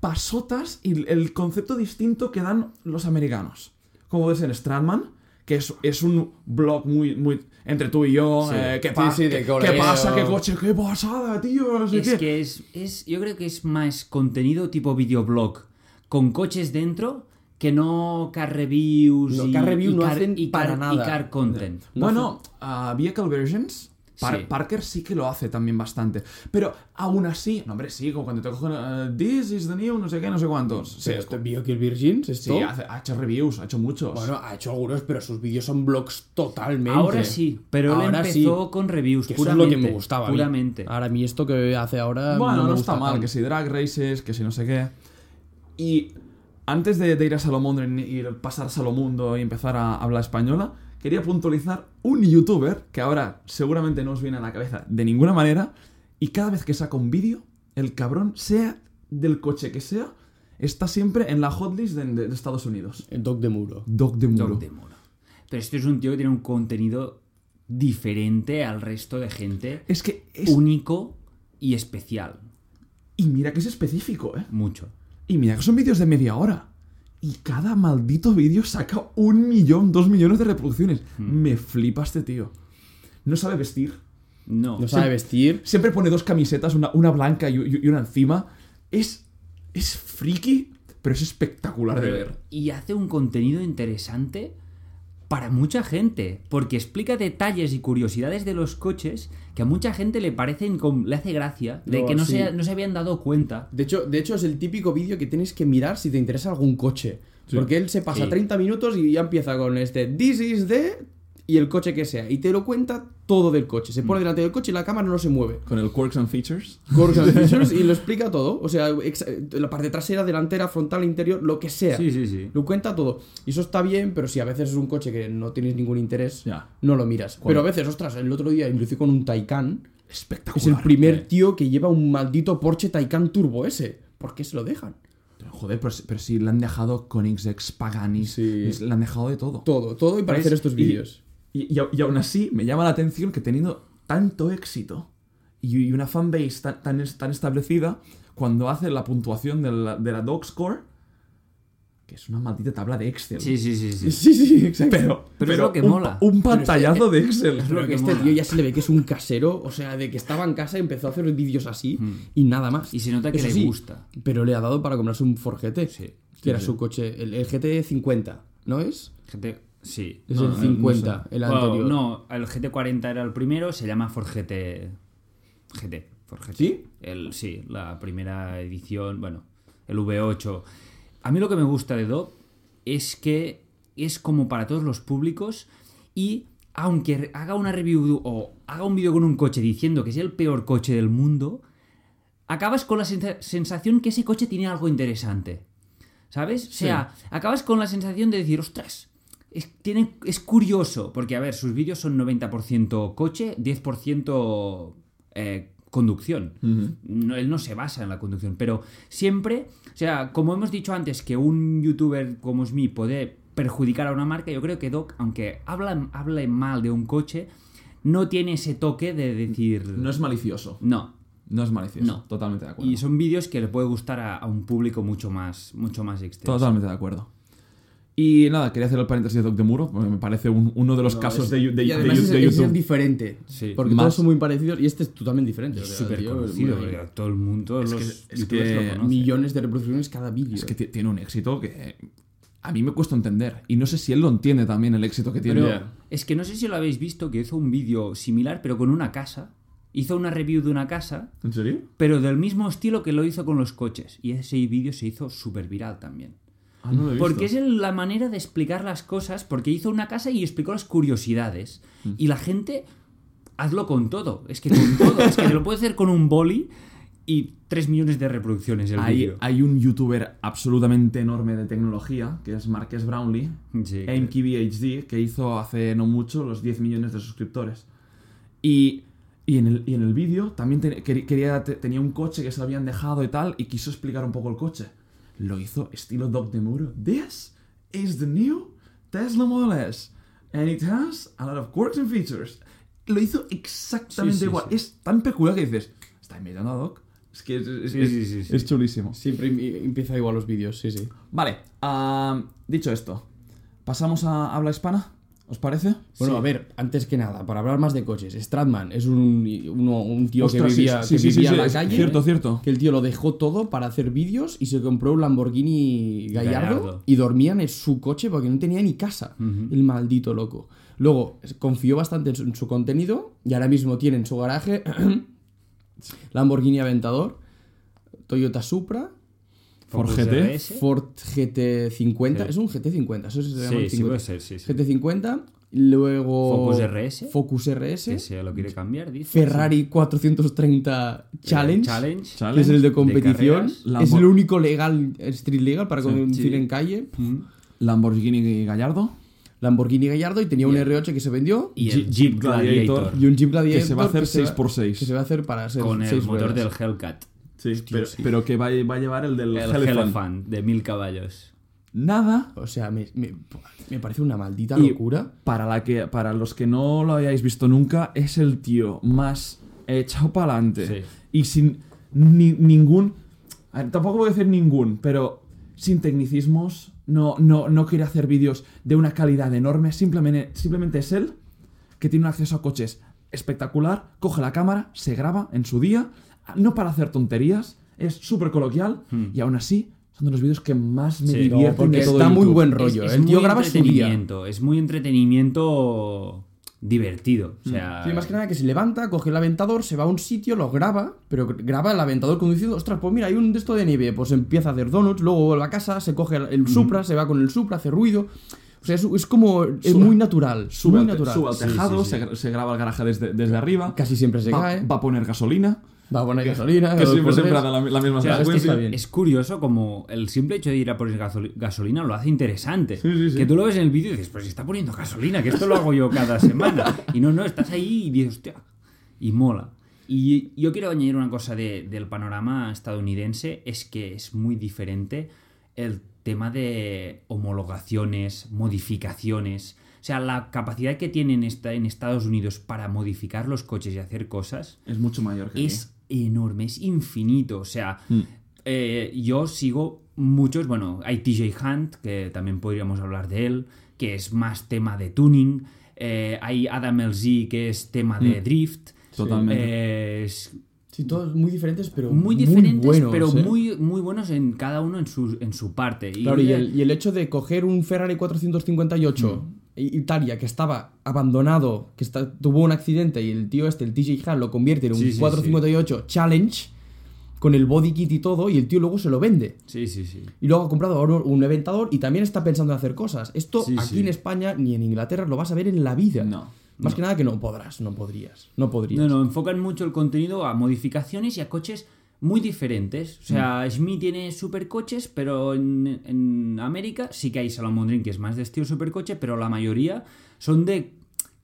pasotas y el concepto distinto que dan los americanos. Como ves en Stradman, que es, es un blog muy, muy entre tú y yo, Sí. eh, ¿qué, Sí, pa- sí, de qué- pasa? ¿Qué coche? ¿Qué pasada, tío? No sé Es qué. que es, es. Yo creo que es más contenido tipo videoblog. Con coches dentro que no car reviews. No, y, car review y no car- hacen y para car- nada. Y car content. Bueno, a Vehicle Versions, Par- Sí. Parker sí que lo hace también bastante. Pero aún así, no, hombre, sí, como cuando te cogen eh, This is the new, no sé qué, no sé cuántos. Sí, esto vio el Virgins, esto. sí, hace- ha hecho reviews, ha hecho muchos. Bueno, ha hecho algunos, pero sus vídeos son blogs totalmente. Ahora sí, pero él Ahora empezó sí. con reviews. Que eso es puramente, lo que me gustaba. a mí. Puramente. Ahora a mí esto que hace ahora. Bueno, no, me está gusta mal, tanto. que si drag races, que si no sé qué. Y antes de, de ir a Salomón y pasar Salomundo y empezar a hablar española, quería puntualizar un youtuber que ahora seguramente no os viene a la cabeza de ninguna manera y cada vez que saca un vídeo, el cabrón, sea del coche que sea, está siempre en la hotlist de, de- de Estados Unidos. El Doc de Muro. Dog de Muro. Dog de Muro. Pero este es un tío que tiene un contenido diferente al resto de gente. Es que es... Único y especial. Y mira que es específico, ¿eh? Mucho. Y mira que son vídeos de media hora. Y cada maldito vídeo saca un millón, dos millones de reproducciones. Me flipa este tío. No sabe vestir. No. No sabe vestir. Siempre pone dos camisetas, una, una blanca y, y- y una encima. Es. Es friki, pero es espectacular de ver. Y hace un contenido interesante para mucha gente, porque explica detalles y curiosidades de los coches que a mucha gente le parecen le hace gracia, de No, que no, sí. se, no se habían dado cuenta. De hecho, de hecho, es el típico vídeo que tienes que mirar si te interesa algún coche. Porque él se pasa Sí. 30 minutos y ya empieza con este This is the y el coche que sea. Y te lo cuenta todo del coche. Se Mm. pone delante del coche y la cámara no se mueve. Con el Quirks and Features. Corks and [LAUGHS] features y lo explica todo. O sea, la parte trasera, delantera, frontal, interior, lo que sea. Sí, sí, sí. Lo cuenta todo. Y eso está bien, pero si a veces es un coche que no tienes ningún interés, no lo miras. ¿Cuál? Pero a veces, ostras, el otro día lo con un Taycan. Espectacular. Es el primer eh. tío que lleva un maldito Porsche Taycan Turbo S. ¿Por qué se lo dejan? Joder, pero, pero si le han dejado Koenigsegg, Pagani, Sí. le han dejado de todo. Todo, todo y para ¿Ves? hacer estos vídeos. Y, y, y aún así me llama la atención que teniendo tanto éxito y, y una fanbase tan, tan, es- tan establecida, cuando hace la puntuación de la, de la Dog Score, que es una maldita tabla de Excel. Sí, sí, sí, sí. Sí, sí, exacto. Pero, Pero es lo que un, mola. Un pantallazo de Excel. Pero que este tío ya se le ve que es un casero, o sea, de que estaba en casa y empezó a hacer vídeos así y nada más. Y se nota que Eso le sí, gusta. Pero le ha dado para comprarse un Ford GT, Sí. que era su coche, el, el GT 50, ¿no es? GT, sí. Es No, el no, 50, el Bueno, anterior. no, el GT40 era el primero, se llama Ford GT. GT. Ford GT. ¿Sí? El, sí, la primera edición, bueno, el V8. A mí lo que me gusta de Dog es que es como para todos los públicos y aunque haga una review o haga un vídeo con un coche diciendo que es el peor coche del mundo, acabas con la sensa- sensación que ese coche tiene algo interesante. ¿Sabes? O sea, acabas con la sensación de decir, ostras, es, tiene, es curioso, porque a ver, sus vídeos son 90% coche, 10% eh, conducción. No, él no se basa en la conducción, pero siempre, o sea, como hemos dicho antes, que un youtuber como es mí puede perjudicar a una marca, yo creo que Doc, aunque habla, hable mal de un coche, no tiene ese toque de decir... No es malicioso. No, No es malicioso. No. Totalmente de acuerdo. y son vídeos que le puede gustar a, a un público mucho más, mucho más extenso. Totalmente de acuerdo. Y nada, quería hacer el paréntesis de Doc de Muro, porque me parece un- uno de los No, casos es- de, de- y de- de es, es YouTube. Sí. diferente. Porque Más- todos son muy parecidos y este es totalmente diferente. Es súper conocido, todo el mundo, Es que- los es youtubers que lo millones de reproducciones cada vídeo. Es que ti- tiene un éxito que a mí me cuesta entender. Y no sé si él lo entiende también, el éxito que tiene. Pero es que no sé si lo habéis visto, que hizo un vídeo similar, pero con una casa. Hizo una review de una casa, ¿En serio? pero del mismo estilo que lo hizo con los coches. Y ese vídeo se hizo súper viral también. Ah, no lo he visto. Porque es la manera de explicar las cosas, porque hizo una casa y explicó las curiosidades. Mm. Y la gente, hazlo con todo. Es que con todo. es que te lo puede hacer con un boli y 3 millones de reproducciones el Hay, un youtuber absolutamente enorme de tecnología, que es Marques Brownlee, Sí, MKBHD, que hizo hace no mucho los 10 millones de suscriptores. Y, y en el, y en el vídeo también te- quer- quería, te- tenía un coche que se lo habían dejado y tal, y quiso explicar un poco el coche. Lo hizo estilo Doc de Muro. This is the new Tesla Model S, and it has a lot of quirks and features. Lo hizo exactamente Sí, sí, igual. sí. Es tan peculiar que dices, está imitando a Doc. Es que es, chulísimo. Siempre em- empieza igual los vídeos, sí, sí. Vale, dicho esto, ¿pasamos a habla hispana? ¿Os parece? Bueno, Sí. a ver, antes que nada, para hablar más de coches, Stratman es un, un tío Ostras, que vivía, sí, que sí, vivía en la calle. Cierto, cierto. Que el tío lo dejó todo para hacer vídeos y se compró un Lamborghini Gallardo, Gallardo. y dormían en su coche porque no tenía ni casa. El maldito loco. Luego confió bastante en su, en su contenido y ahora mismo tiene en su garaje [CLEARS THROAT] Lamborghini Aventador, Toyota Supra, Ford GT. Ford GT50. Sí. Es un GT50, eso se llama Sí, el sí 50. puede ser, sí, sí. GT50, luego Focus RS. Focus RS, Que se lo quiere cambiar, dice. Ferrari 430 Eh, Challenge, Challenge. que Challenge. es el de competición. es el único legal, street legal para conducir sí. en calle. Lamborghini Gallardo. Lamborghini Gallardo y tenía un R8 que se vendió Y Jeep- el Jeep Jeep Gladiator. Y un Jeep Gladiator Que se va a hacer que se va- 6x6. que se va a hacer para ser Con el motor del. Hellcat. Sí, pero, pero que va, va a llevar el del El de mil caballos. Nada. O sea, me, me- me parece una maldita Y locura. para, la que, para los que no lo hayáis visto nunca, es el tío más echado para adelante. Sí. Y sin ni- ningún... tampoco voy a decir ningún, pero sin tecnicismos. No, no, no quiere hacer vídeos de una calidad enorme. Simplemente, simplemente es él que tiene un acceso a coches espectacular. Coge la cámara, se graba en su día. No para hacer tonterías. Es súper coloquial. Y aún así, son de los vídeos que más me Sí, divierten no, porque de todo está muy buen rollo. Es, es el tío muy graba su día. entretenimiento. Es muy entretenimiento divertido. O sea, Sí, más que nada que se levanta, coge el aventador, se va a un sitio, lo graba, pero graba el aventador conduciendo, ostras, pues mira, hay un de esto de nieve, pues empieza a hacer donuts, luego vuelve a casa, se coge el, el Supra, se va con el Supra, hace ruido. O sea, es, es como, es Sube- muy natural, Sube, muy al, natural. sube al Sí, tejado, sí, sí. Se, se graba el garaje desde, desde arriba. Casi siempre se va, cae, va a poner gasolina. Va a poner gasolina, Que siempre, da la, la misma O sea, esto secuencia. está bien. Es curioso como el simple hecho de ir a poner gasoli- gasolina lo hace interesante. Sí, sí, sí. Que tú lo ves en el vídeo y dices, pues está poniendo gasolina, que esto lo hago yo cada [LAUGHS] semana. Y no, no, estás ahí y dices, hostia, y mola. Y yo quiero añadir una cosa de- del panorama estadounidense, es que es muy diferente el tema de homologaciones, modificaciones. O sea, la capacidad que tienen en Estados Unidos para modificar los coches y hacer cosas Es mucho mayor que es enorme, es infinito. O sea, Mm. eh, yo sigo muchos, bueno, hay TJ Hunt, que también podríamos hablar de él, que es más tema de tuning. Eh, hay Adam LZ, que es tema de drift. aquí. Totalmente. Eh, es Sí, todos muy diferentes, pero muy diferentes, buenos, pero ¿eh? muy, muy buenos en cada uno en su, en su parte. Y, Claro, y el, y el hecho de coger un Ferrari 458 Mm. Italia que estaba abandonado, que está- tuvo un accidente y el tío este, el TJ Hunt, lo convierte en un Sí, sí, 458 Challenge con el body kit y todo y el tío luego se lo vende. Sí, sí, sí. Y luego ha comprado ahora un Eventador y también está pensando en hacer cosas. Esto aquí en España ni en Inglaterra lo vas a ver en la vida. No. Más que nada que no podrás, no podrías. No podrías. No, no, enfocan mucho el contenido a modificaciones y a coches muy diferentes. O sea, Mm. Schmidt tiene supercoches, pero en, en América sí que hay Salamondrin, que es más de estilo supercoche, pero la mayoría son de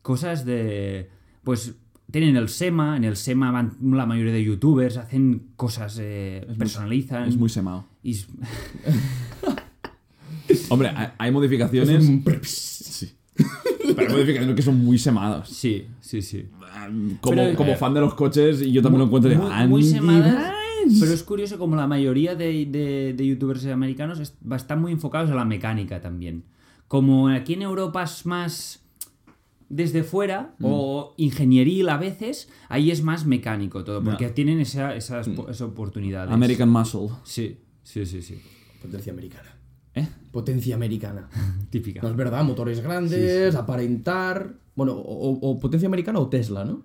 cosas de. Pues tienen el SEMA, en el SEMA van la mayoría de youtubers, hacen cosas, eh, personalizan. Es muy semado. y es- [LAUGHS] Hombre, hay, modificaciones. Es un- Sí. Pero hay modificaciones que son muy semados. Sí, sí, sí. Como, Pero, como eh, fan de los coches, y yo también lo encuentro de. muy, "Ah, muy semadas, más". Pero es curioso como la mayoría de, de- de youtubers americanos están muy enfocados a la mecánica también. Como aquí en Europa es más desde fuera Mm. o ingenieril a veces, ahí es más mecánico todo, porque tienen esa, esas, Mm. esas oportunidades. American Muscle. Sí, sí, sí, sí. Potencia americana. ¿Eh? Potencia americana. [LAUGHS] Típica. No es verdad, motores grandes, aparentar. Bueno, o, o- o potencia americana o Tesla, ¿no?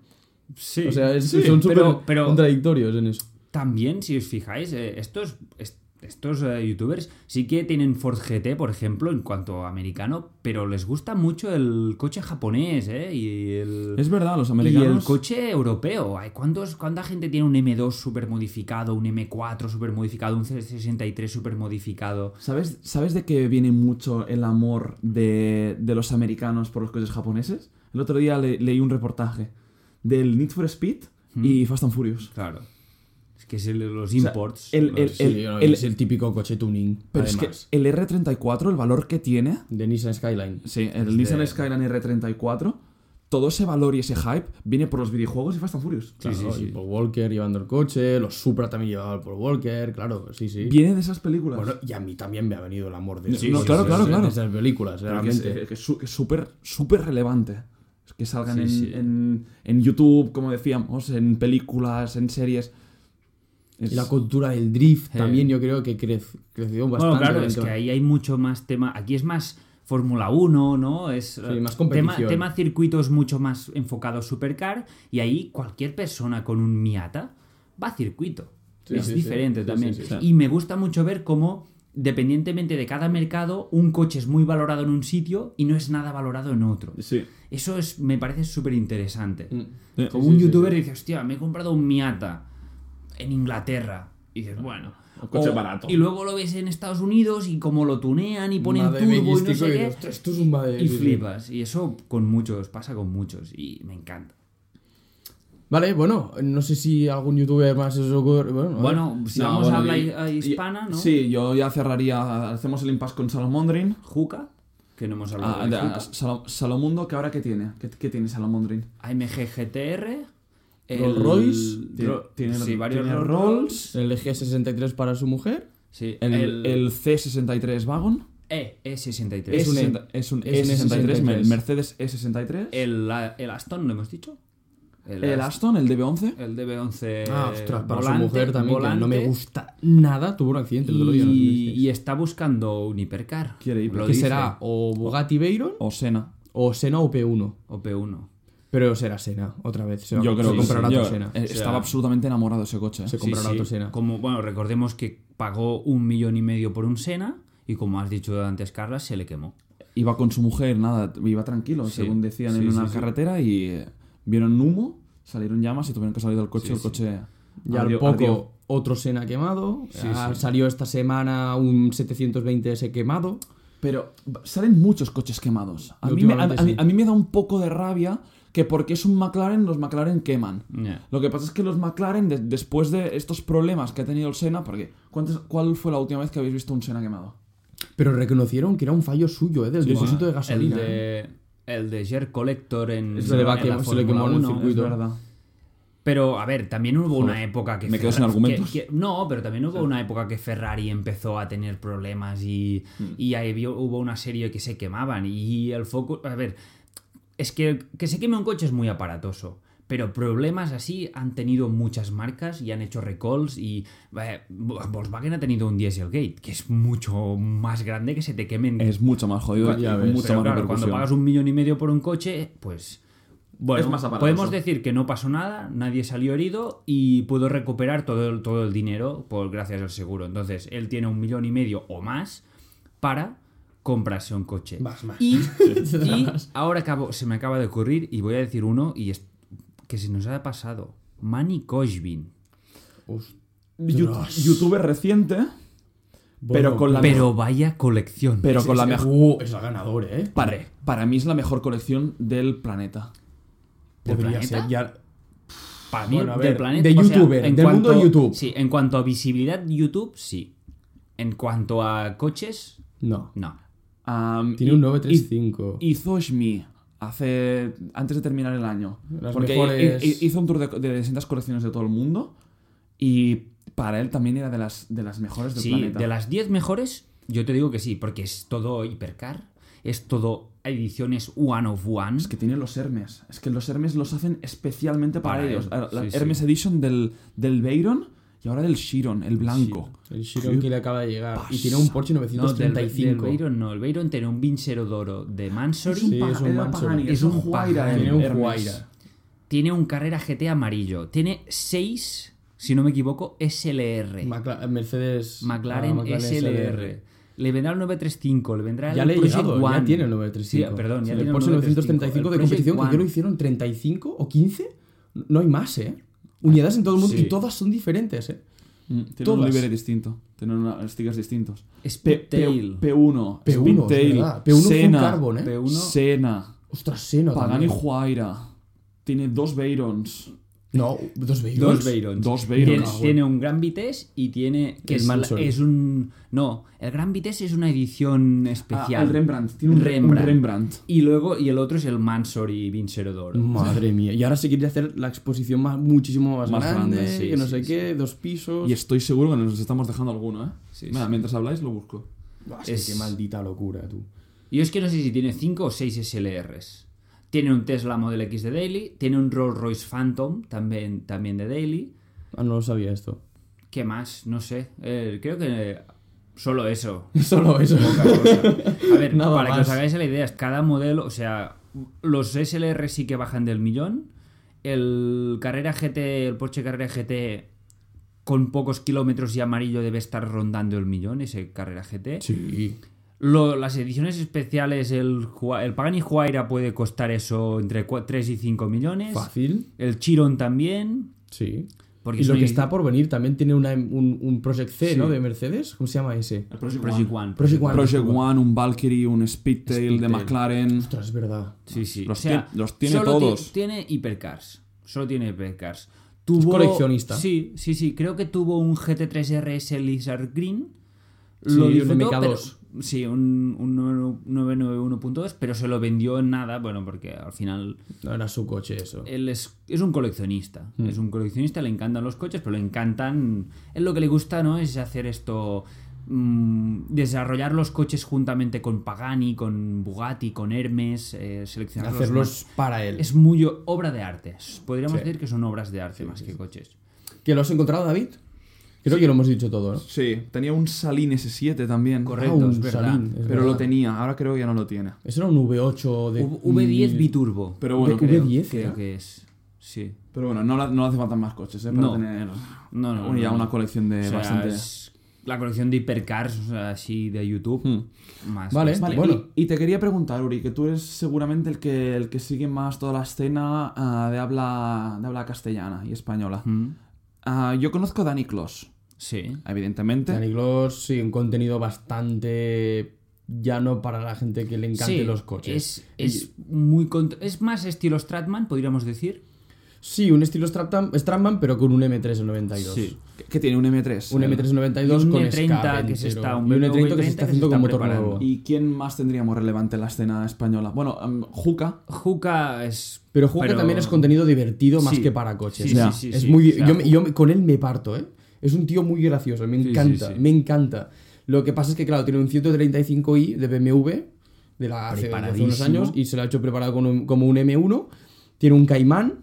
Sí, o sea, es- sí, son súper contradictorios en eso. También, si os fijáis, eh, estos, est- estos eh, youtubers sí que tienen Ford GT, por ejemplo, en cuanto a americano, pero les gusta mucho el coche japonés, ¿eh? Y el, Es verdad, los y americanos. el coche europeo. Ay, ¿cuántos, ¿Cuánta gente tiene un M2 super modificado, un M4 super modificado, un C63 super modificado? ¿Sabes, ¿Sabes de qué viene mucho el amor de, de los americanos por los coches japoneses? El otro día le- leí un reportaje del Need for Speed y Fast and Furious. Claro. Que es el- los sea, imports. el- el- Sí, el- es el típico coche tuning. Pero además, es que el R34, el valor que tiene, de Nissan Skyline. sí, el Es Nissan de- Skyline R34, todo ese valor y ese hype viene por los videojuegos y Fast and Furious. Sí, sí, Claro, sí. Y Paul Walker llevando el coche, los Supra también llevaban Paul Walker, claro, sí, sí. Viene de esas películas. Bueno, y a mí también me ha venido el amor de, no, claro, claro, esas- claro. de esas películas, realmente. que es súper súper relevante. Es que salgan Sí, en, sí. En, en YouTube, como decíamos, en películas, en series. Es- la cultura del drift Eh. también yo creo que crec- creció bastante. Bueno, claro, es que ahí hay mucho más tema. Aquí es más Fórmula 1, ¿no? Es eh, más tema, tema circuitos mucho más enfocado a supercar. Y ahí cualquier persona con un Miata va a circuito. Sí, es sí, diferente sí. también. Sí, sí, Y me gusta mucho ver cómo, dependientemente de cada mercado, un coche es muy valorado en un sitio y no es nada valorado en otro. Sí. Eso es, me parece súper interesante. Mm. Como Sí, un sí, youtuber dice, hostia, me he comprado un Miata en Inglaterra. Y dices, bueno. Un coche o- barato. Y luego lo ves en Estados Unidos y como lo tunean y ponen Madre turbo y no sé y qué. dices, "Ostras, esto es un madre- Y sí, sí". flipas. Y eso con muchos, pasa con muchos. Y me encanta. Vale, bueno, no sé si algún youtuber más se ocurre. Bueno. Bueno, si No, vamos bueno, a hablar hispana, ¿no? Sí, yo ya cerraría. Hacemos el impasse con Salomondrin. Juca, que no hemos hablado Ah, de de- Juca. Salomundo, ¿que ahora qué tiene? ¿Qué, qué tiene Salomondrin? AMG GTR. Rolls Royce, Tiene, tiene- sí, varios tiene Rolls el G63 para su mujer. Sí, El, el, el C63 Wagon. E, E63. Es un, E. E- es un E63, E63. Mercedes E63. el, el Aston, ¿lo hemos dicho? El Aston, el DB11. El DB11. ah, ostras, para su volante- mujer también, que no me volante. gusta nada. Tuvo un accidente el otro día. Y, está buscando un hipercar. Quiere hiper. Lo que dice. será o Bugatti Veyron O Sena. o Sena o P1. O P1. Pero será Sena, otra vez. Se va Yo a creo que comprar sí. otro Yo, Sena. Estaba absolutamente enamorado de ese coche. eh. Se comprará Sí, sí. otro Sena. Como, bueno, recordemos que pagó un millón y medio por un Sena. Y como has dicho antes, Carla, se le quemó. Iba con su mujer, nada, iba tranquilo, Sí, según decían sí, en sí, una sí. carretera y eh, vieron humo, salieron llamas y tuvieron que salir del coche. Sí, el sí. coche. Ya al poco ardió. otro Sena quemado. Sí, Ah, sí. Salió esta semana un 720S quemado. Pero salen muchos coches quemados. A mí, me, a- a mí me da un poco de rabia que porque es un McLaren, los McLaren queman. Lo que pasa es que los McLaren, de- después de estos problemas que ha tenido el Sena, porque ¿cuántas- ¿cuál fue la última vez que habéis visto un Sena quemado? Pero reconocieron que era un fallo suyo, ¿eh? Del Sí, depósito de El gasolina. ¿eh? de, el de Jet Collector en, Se le va se le quemó en el 1. circuito. Es verdad. Pero, a ver, también hubo Joder, una época que... me quedo sin argumentos. que- que- no, pero también hubo una época que Ferrari empezó a tener problemas y, Hmm. y ahí hubo una serie que se quemaban. Y el foco... A ver, es que que se queme un coche es muy aparatoso. Pero problemas así han tenido muchas marcas y han hecho recalls y eh, Volkswagen ha tenido un Dieselgate, que es mucho más grande que se te quemen Es mucho más jodido Ya ves. mucha pero más claro, cuando pagas un millón y medio por un coche, pues. Bueno, Es más aparatoso. podemos decir que no pasó nada, nadie salió herido y pudo recuperar todo el, todo el dinero por gracias al seguro. Entonces, él tiene un millón y medio o más para comprarse un coche. Más, más. Y, [LAUGHS] y ahora acabo, se me acaba de ocurrir y voy a decir uno y es que se nos ha pasado. Manny Koshbin. Youtuber reciente, pero con la Pero vaya colección. pero con la mejor. Uh, es el ganador, ¿eh? Para, para mí es la mejor colección del planeta. ¿Del Debería planeta? ser ya. Para mí, Bueno, del ver, planeta. de o sea, youtuber, en del mundo de cuanto- YouTube. Sí, en cuanto a visibilidad, YouTube, sí. En cuanto a coches, No. no. Am, Tiene y- un 935. y- Hizo Shmi hace antes de terminar el año. Las porque mejores- hi- hi- hizo un tour de, de distintas colecciones de todo el mundo y para él también era de las, de las mejores del Sí, planeta. de las 10 mejores, yo te digo que sí, porque es todo hipercar, es todo ediciones one of one. Es que tiene los Hermes. Es que los Hermes los hacen especialmente para, Para ellos. él. Ahora, La Sí, sí. Hermes Edition del, del Veyron y ahora del Chiron, el blanco. El Chiron que le acaba de llegar. Y tiene un Porsche no, del, del 935. Veyron no, el Veyron tiene un Vincero d'Oro de Mansory, Sí, es un Mansory. Es un Huayra. El Tiene un. Huayra. tiene un Carrera GT amarillo, tiene 6, si no me equivoco, SLR. Macla- Mercedes. McLaren, ah, SLR. Le vendrá el 935, le vendrá Ya el le he llegado, One. ya tiene el 935. Sí, perdón, ya el tiene el Porsche 935 de 935. El competición, que yo lo One. hicieron 35 o 15. No hay más, ¿eh? Unidades en todo el mundo Sí. y todas son diferentes, ¿eh? Mm, Tiene Todas. un livery distinto. Tiene una- stickers distintos. Speedtail. P, 1 P1, es Speedtail, verdad. P1 full Sena, carbon, ¿eh? P1. Sena, Ostras, Seno Pagani. Huayra. Tiene dos Veyrons. No, dos Veyrons. Dos Veyrons. Dos Tiene, Veyrons. Ah, tiene un Gran Vitesse y tiene. Que El es, Mansory. es un. No, el Gran Vitesse es una edición especial. Ah, el Rembrandt. Tiene un Rembrandt. un Rembrandt. Y luego, y el otro es el Mansory Vincero d'Oro. Madre mía. Y ahora se quiere hacer la exposición más, muchísimo más, Más grande, grande, sí, que no sí, sé sí. qué, dos pisos. Y estoy seguro que nos estamos dejando alguno, ¿eh? Sí, Mira, sí. mientras habláis lo busco. Buah, es- Qué maldita locura, tú. Yo es que no sé si tiene 5 o 6 SLRs. Tiene un Tesla Model X de Daily, tiene un Rolls Royce Phantom también, también de Daily. Ah, no lo sabía esto. ¿Qué más? No sé. Eh, creo que solo eso. [LAUGHS] Solo eso. A ver, [LAUGHS] Nada para que os hagáis la idea, es cada modelo, o sea, los SLR sí que bajan del millón. El Carrera GT, el Porsche Carrera GT con pocos kilómetros y amarillo debe estar rondando el millón, ese Carrera GT. Sí. Lo- las ediciones especiales, el, el Pagani Huayra puede costar eso entre 3 y 5 millones. Fácil. El Chiron también. Sí. Porque y es lo que está por venir también tiene una- un, un Project C, Sí. ¿no? De Mercedes. ¿Cómo se llama ese? El Project, Project One. One. Project One. Project One, un Valkyrie, un Speedtail, de. McLaren. Ostras, es verdad. Sí, sí. Los o sea, tiene- los tiene solo todos. Tiene hipercars. Solo tiene hipercars. Tuvo, coleccionista. Sí, sí, sí. Creo que tuvo un GT3 RS Lizard Green. Sí, Lo un disfrutó, MK2. pero- sí, un, un 991.2, pero se lo vendió en nada, bueno, porque al final No era su coche eso. él es, es un coleccionista. Hmm. Es un coleccionista, le encantan los coches, pero le encantan. Él lo que le gusta, ¿no? Es hacer esto. mm, desarrollar los coches juntamente con Pagani, con Bugatti, con Hermes, eh, seleccionarlos. Hacerlos para él. Es muy obra de arte. Podríamos Sí. decir que son obras de arte más que coches. ¿Que lo has encontrado, David? Creo que lo hemos dicho todo, ¿no? Sí, tenía un Salín S7 también. Correcto, Ah, un es verdad. Salín, es Pero lo tenía, ahora creo que ya no lo tiene. Eso era un V8 de... V- V10 mil- biturbo. Pero bueno, V- creo, V10 creo que es. Sí. Pero bueno, no, la- no le hace falta más coches, ¿eh? Para No. tener No, no, ya no, una colección de O sea, bastante... es la colección de hipercars, o sea, así de YouTube. Hmm. Más Vale, bestia. Vale, Bueno. y, y te quería preguntar, Uri, que tú eres seguramente el que, el que sigue más toda la escena ah, de, habla, de habla castellana y española. Mm, Ah, yo conozco a Dani Clos, Sí. evidentemente. Danny Gloss, sí, un contenido bastante ya no para la gente que le encanten Sí, los coches. Es, es muy es más estilo Stratman, podríamos decir. Sí, un estilo Stratman, Stratman, pero con un M3 en 92. Sí. ¿Qué, tiene un M3? Un M3 en 92 Y un con E30 escape que se está- un y un BMW E30 que se está haciendo con motor nuevo. ¿Y quién más tendríamos relevante en la escena española? Bueno, em, Juca. Juca es. Pero Juca también es contenido divertido más Sí. que para coches. Sí, sí, sí, es sí. muy, yo, yo con él me parto, ¿eh? Es un tío muy gracioso, me sí, encanta, sí. me encanta. Lo que pasa es que, claro, tiene un 135i de BMW de, la, hace, de hace unos años y se lo ha hecho preparado con un- como un M1. Tiene un Cayman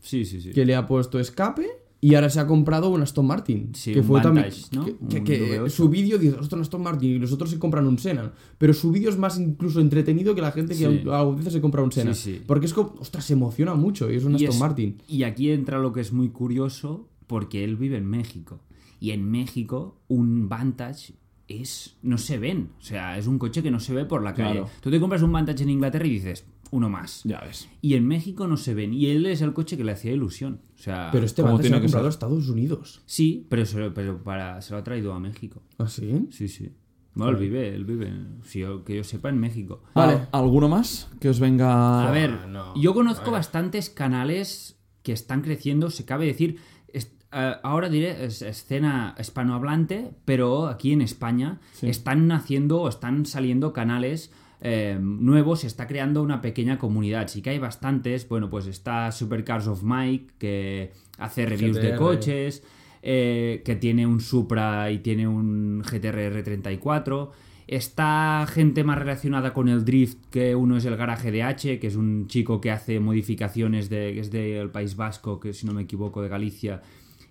Sí, sí, sí. que le ha puesto escape y ahora se ha comprado un Aston Martin. Sí, que un fue también. Vantage, ¿no? que- que- Un que V8. su vídeo dice, ostras, un Aston Martin y los otros se compran un Senna. Pero su vídeo es más incluso entretenido que la gente que Sí. a a veces se compra un Senna. Sí, sí. Porque es como, ostras, se emociona mucho y es un Y Aston es- Martin. Y aquí entra lo que es muy curioso, porque él vive en México. Y en México, un Vantage es. no se ven. O sea, es un coche que no se ve por la calle. Claro. Tú te compras un Vantage en Inglaterra y dices, uno más. Ya ves. Y en México no se ven. Y él es el coche que le hacía ilusión. O sea. Pero este como Vantage se tiene lo ha que comprado ser. a Estados Unidos. Sí, pero, se, pero para, se lo ha traído a México. ¿Ah, sí? Sí, sí. Bueno, él vive, él vive, si yo- que yo sepa, en México. Vale. ¿Al- ¿Alguno más que os venga? A ver, no. yo conozco bastantes canales que están creciendo, se cabe decir. es- eh, ahora diré es escena hispanohablante, pero aquí en España están naciendo, están saliendo canales eh, nuevos, se está creando una pequeña comunidad. Sí que hay bastantes. Bueno, pues está Supercars of Mike, que hace reviews de coches, eh, que tiene un Supra y tiene un GTR R34. Está gente más relacionada con el drift, que uno es el Garaje de H, que es un chico que hace modificaciones de, que es del País Vasco, que si no me equivoco de Galicia,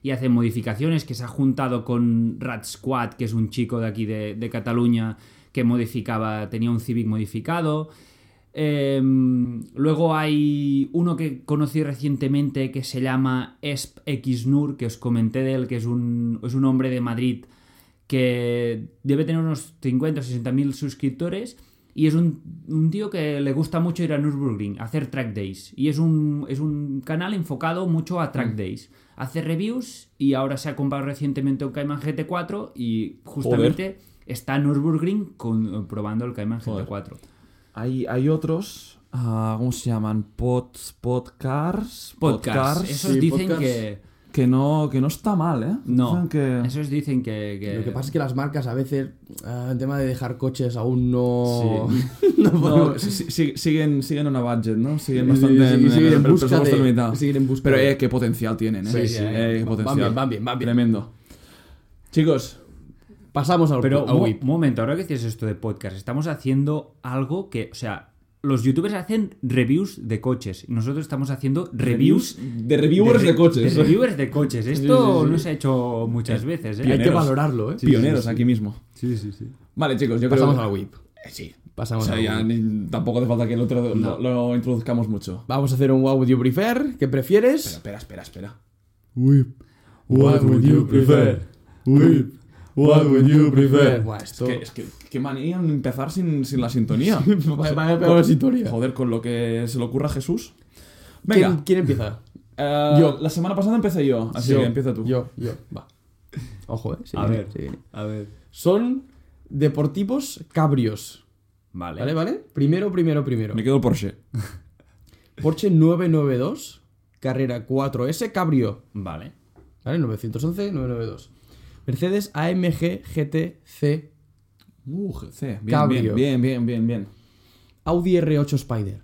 y hace modificaciones, que se ha juntado con Rat Squad, que es un chico de aquí de, de Cataluña, que modificaba, tenía un Civic modificado. Eh, luego hay uno que conocí recientemente que se llama Esp Xnur, que os comenté de él, que es un, es un hombre de Madrid que debe tener unos 50 o 60 mil suscriptores y es un, un tío que le gusta mucho ir a Nürburgring, hacer track days. Y es un, es un canal enfocado mucho a track days. Hace reviews y ahora se ha comprado recientemente un Cayman GT4 y justamente está en Nürburgring con- probando el Cayman Joder. GT4. Hay, hay otros, ah, ¿cómo se llaman? Pods, podcars. Podcast. Esos sí, dicen podcast. que... Que no, que no está mal, ¿eh? No, Dicen que... esos dicen que... que- Lo que pasa es que las marcas a veces, ah, el tema de dejar coches aún no... [LAUGHS] no No, sí- sí- siguen, siguen en una budget, ¿no? Siguen bastante en, en siguen en busca presupuesto de- limitado. siguen en busca Pero eh, qué potencial tienen, ¿eh? Sí, sí, Eh, qué van potencial. bien, van bien, van bien. Tremendo. Chicos, Pasamos al, Pero un momento, ahora que dices esto de podcast, estamos haciendo algo que, o sea, los youtubers hacen reviews de coches y nosotros estamos haciendo reviews de reviewers de, re- coches. De reviewers de coches. Esto sí, sí. no se ha hecho muchas veces, ¿eh? Hay que valorarlo, ¿eh? Pioneros aquí mismo. Sí, sí, sí. Vale, chicos, yo Pasamos creo... al whip. Eh, sí. O Pasamos sea, al ya ni- tampoco hace falta que el otro lo, lo introduzcamos mucho. Vamos a hacer un what would you prefer. ¿Qué prefieres? Espera, espera, espera. Whip. What would you prefer? Whip. What would you prefer? Buah, esto... Que, es que qué manía empezar sin, sin la sintonía. Vaya, vaya peor la sintonía. Joder, con lo que se le ocurra a Jesús. Venga, ¿Quién, quién empieza? eh, Yo. La semana pasada empecé yo, así Yo, que empieza tú. Yo, yo, va. [LAUGHS] Ojo, eh. se A ver. viene. A ver. Son deportivos cabrios. Vale. ¿Vale, vale? Primero, primero, primero. Me quedo Porsche. [LAUGHS] Porsche 992, carrera 4S cabrio. Vale. ¿Vale? 911, 992. Mercedes AMG GTC, Uh, GC. Bien, Cabrio. bien, bien, bien, bien, bien. Audi R8 Spider,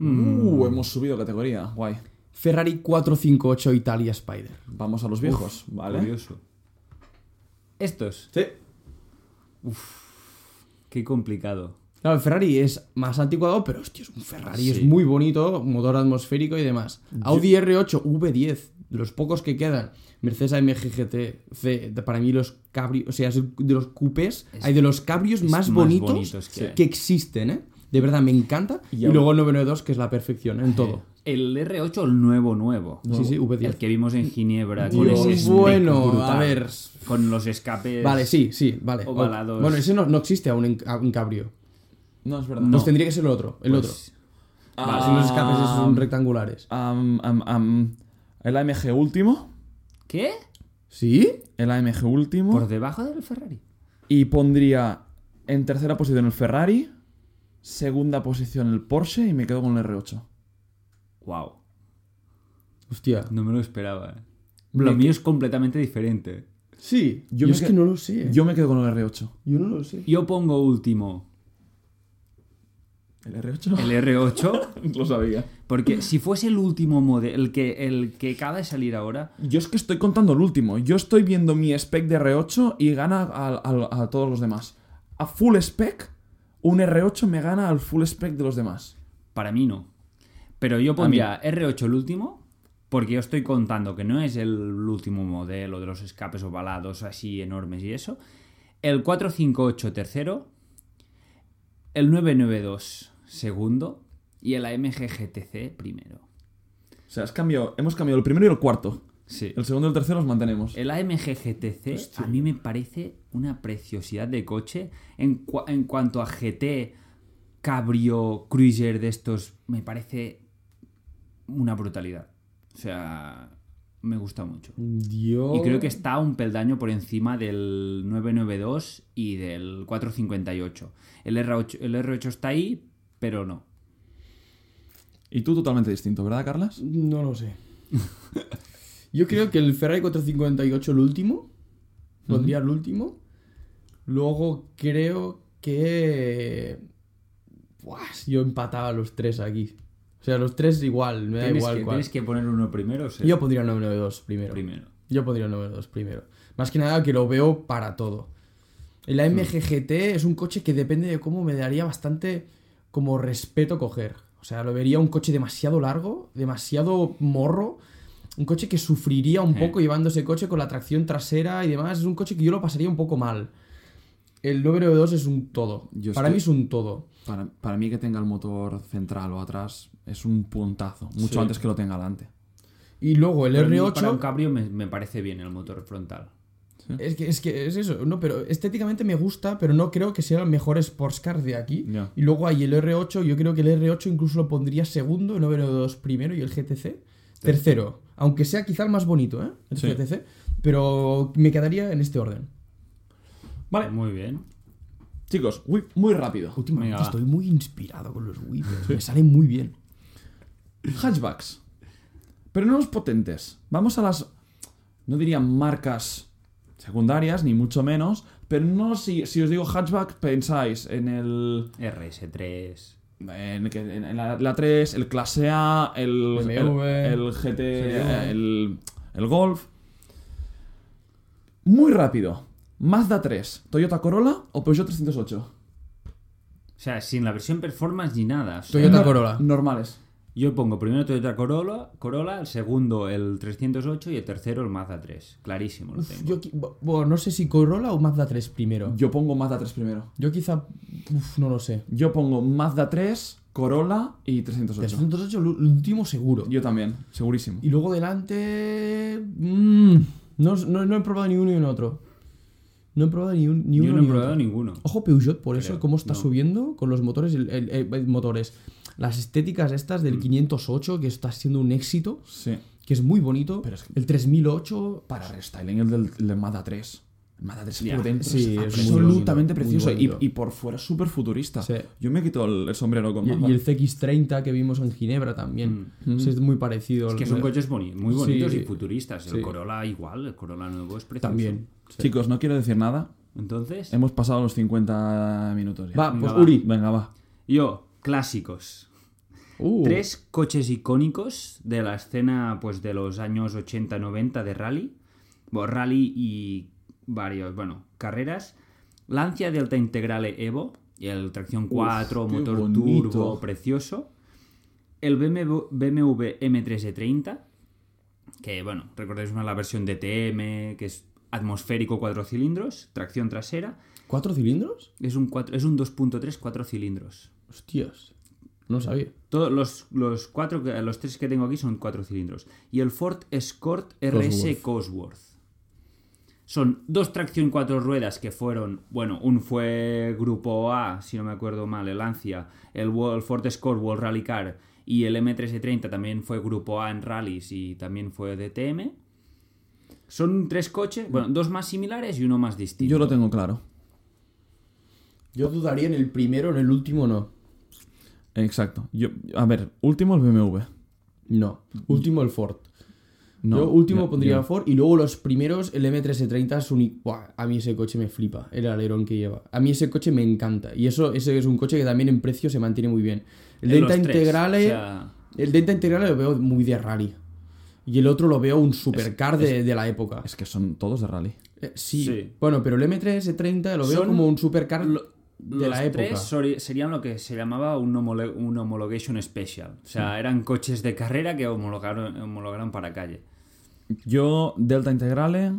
Uh, hemos subido categoría. Guay. Ferrari 458 Italia Spider. Vamos a los viejos, ¿vale? Curioso. Estos. Sí. Qué complicado. Claro, el Ferrari es más anticuado, pero hostia, es un Ferrari, Sí. es muy bonito, motor atmosférico y demás. Audi R8 V10, de los pocos que quedan. Mercedes AMG GTC, de- para mí los cabrios, o sea, es de los coupés, hay de los cabrios más más bonitos, bonitos que existen, ¿eh? De verdad, me encanta. Y, aún- luego el 992, que es la perfección en todo. El R8, el nuevo, nuevo. Sí, sí, El V10. que vimos en Ginebra. Con Dios, ese spec bueno, brutal, a ver. Con los escapes. Vale, sí, sí, vale. ovalados. Bueno, ese no, no existe aún en, en cabrio. No, es verdad. Pues tendría que ser el otro, el Pues, otro. Ah, Si los escapes son rectangulares. am, am, am, el AMG último. ¿Qué? ¿Sí? El AMG último. Por debajo del Ferrari. Y pondría En tercera posición el Ferrari. Segunda posición el Porsche y me quedo con el R8. Wow. Hostia. No me lo esperaba. eh. Me Lo que- mío es completamente diferente. Sí, Yo yo, me es que- que no lo sé. Yo, Yo me quedo con el R8. no lo sé. Yo pongo último ¿El R8? el R8, [LAUGHS] Lo sabía. porque si fuese el último modelo, el que, el que acaba de salir ahora, Yo es que estoy contando el último. Yo estoy viendo mi spec de R8 y gana a, a- a todos los demás. A full spec, un R8 me gana al full spec de los demás. para mí no. Pero yo pondría R8 el último, porque yo estoy contando que no es el último modelo de los escapes ovalados así enormes y eso. El 458 tercero, el 992 segundo y el AMG GTC primero. O sea, has cambiado, hemos cambiado el primero y el cuarto. Sí. El segundo y el tercero los mantenemos. El AMG GTC a mí me parece una preciosidad de coche. En, en cuanto a GT, cabrio, cruiser de estos, me parece una brutalidad. O sea, me gusta mucho. Yo... Y creo que está un peldaño por encima del 992 y del 458. El R8, el R8 está ahí, pero no. Y tú totalmente distinto, ¿verdad, Carlas? No lo sé. [LAUGHS] Yo creo que el Ferrari 458 el último. Pondría el último. Luego creo que... Buah, yo empataba los tres aquí. O sea, los tres igual, me da igual que, cuál. tienes que poner uno primero. o sea, Yo pondría el 992 primero. primero. Yo pondría el 992 primero. Más que nada que lo veo para todo. El AMG GT es un coche que depende de cómo me daría bastante como respeto coger. O sea, lo vería un coche demasiado largo, demasiado morro. Un coche que sufriría un Eh. poco llevando ese coche con la tracción trasera y demás. Es un coche que yo lo pasaría un poco mal. El 992 es un todo. Yo para estoy- mí es un todo. Para, para mí que tenga el motor central o atrás es un puntazo. Mucho Sí. antes que lo tenga adelante. Y luego el Pero a mí R8... Para un cabrio me, me parece bien el motor frontal. Es que, es que es eso, no, pero estéticamente me gusta, pero no creo que sea el mejor sports car de aquí. Y luego hay el R8, yo creo que el R8 incluso lo pondría segundo, el 992 primero y el GTC tercero. Aunque sea quizá el más bonito, ¿eh? El Sí. GTC. Pero me quedaría en este orden. Vale, Muy bien. chicos, muy, muy rápido. Últimamente Venga, va. estoy muy inspirado con los whippers. Me salen muy bien. Hatchbacks. Pero no los potentes. Vamos a las. No diría marcas secundarias, ni mucho menos. Pero no si, si os digo hatchback, pensáis en el. RS3. En, que- en la, la 3, el clase A, el, BMW. el, el GT, el, el Golf. Muy rápido. Mazda 3, Toyota Corolla o Peugeot 308. O sea, sin la versión performance ni nada. O sea, Toyota Corolla. Normales. Yo pongo primero Toyota Corolla, Corolla, el segundo el 308 y el tercero el Mazda 3. Clarísimo lo tengo. Yo, bueno, no sé si Corolla o Mazda 3 primero. Yo pongo Mazda 3 primero. Yo quizá... Uf, no lo sé. Yo pongo Mazda 3, Corolla y 308. 308 el último seguro. Yo también, segurísimo. Y luego delante. mm, no, no, no he probado ni uno ni otro. No he probado ni, un, ni Yo uno no he ni probado otro. ninguno. Ojo Peugeot, por eso, cómo está no. subiendo con los motores. El, el- motores. Las estéticas estas Mm. del 508, que está siendo un éxito, Sí. que es muy bonito. Pero es que- El 3008. Para restyling el del, el del Mazda 3. El Mazda 3 Ya. por dentro Sí, es, es muy absolutamente muy precioso. Y, por fuera súper futurista. Sí. Yo me quito el, el sombrero con Y, y el CX30 que vimos en Ginebra también. Mm. Es muy parecido. Es que son coches boni- muy bonitos Sí. y futuristas. El. Corolla igual, el Corolla nuevo es precioso. También. Chicos, no quiero decir nada. Entonces, Hemos pasado los 50 minutos ya. Va, Venga, pues va. Uri. Venga, va. yo, clásicos. Uh, Tres coches icónicos de la escena pues de los años 80-90 de rally. Bueno, rally y varios, bueno, carreras. Lancia Delta Integrale Evo, el tracción 4, qué motor bonito. turbo precioso. El BMW, BMW M3E30, que bueno, recordéis más la versión DTM, que es atmosférico 4 cilindros, tracción trasera. ¿Cuatro cilindros? Es un, cuatro- es un 2.3 4 cilindros. Hostias. No sabía. Todos los, los cuatro, que- los tres que tengo aquí son cuatro cilindros. Y el Ford Escort RS Cosworth. Son dos tracción cuatro ruedas que fueron, bueno, un fue Grupo A, si no me acuerdo mal, el Lancia, el, el Ford Escort World Rally Car y el M330 también fue Grupo A en rallies y también fue DTM. Son tres coches, bueno, dos más similares y uno más distinto. Yo lo tengo claro. Yo dudaría en el primero, en el último no. Exacto. Yo, a ver, último el BMW. No. Último el Ford. No, yo último pondría yo- Ford y luego los primeros, el M330 es un... Buah, a mí ese coche me flipa, el alerón que lleva. A mí ese coche me encanta. Y eso ese es un coche que también en precio se mantiene muy bien. El En tres, Integrale... o sea- El Denta Integrale lo veo muy de rally. Y el otro lo veo un supercar de, de la época. Es que son todos de rally. Eh, sí. Sí. Bueno, pero el M330 lo veo Son como un supercar Lo- de los la época. tres serían lo que se llamaba un, homolo- un homologation special. O sea, eran coches de carrera que homologaron, homologaron para calle. Yo, Delta Integrale,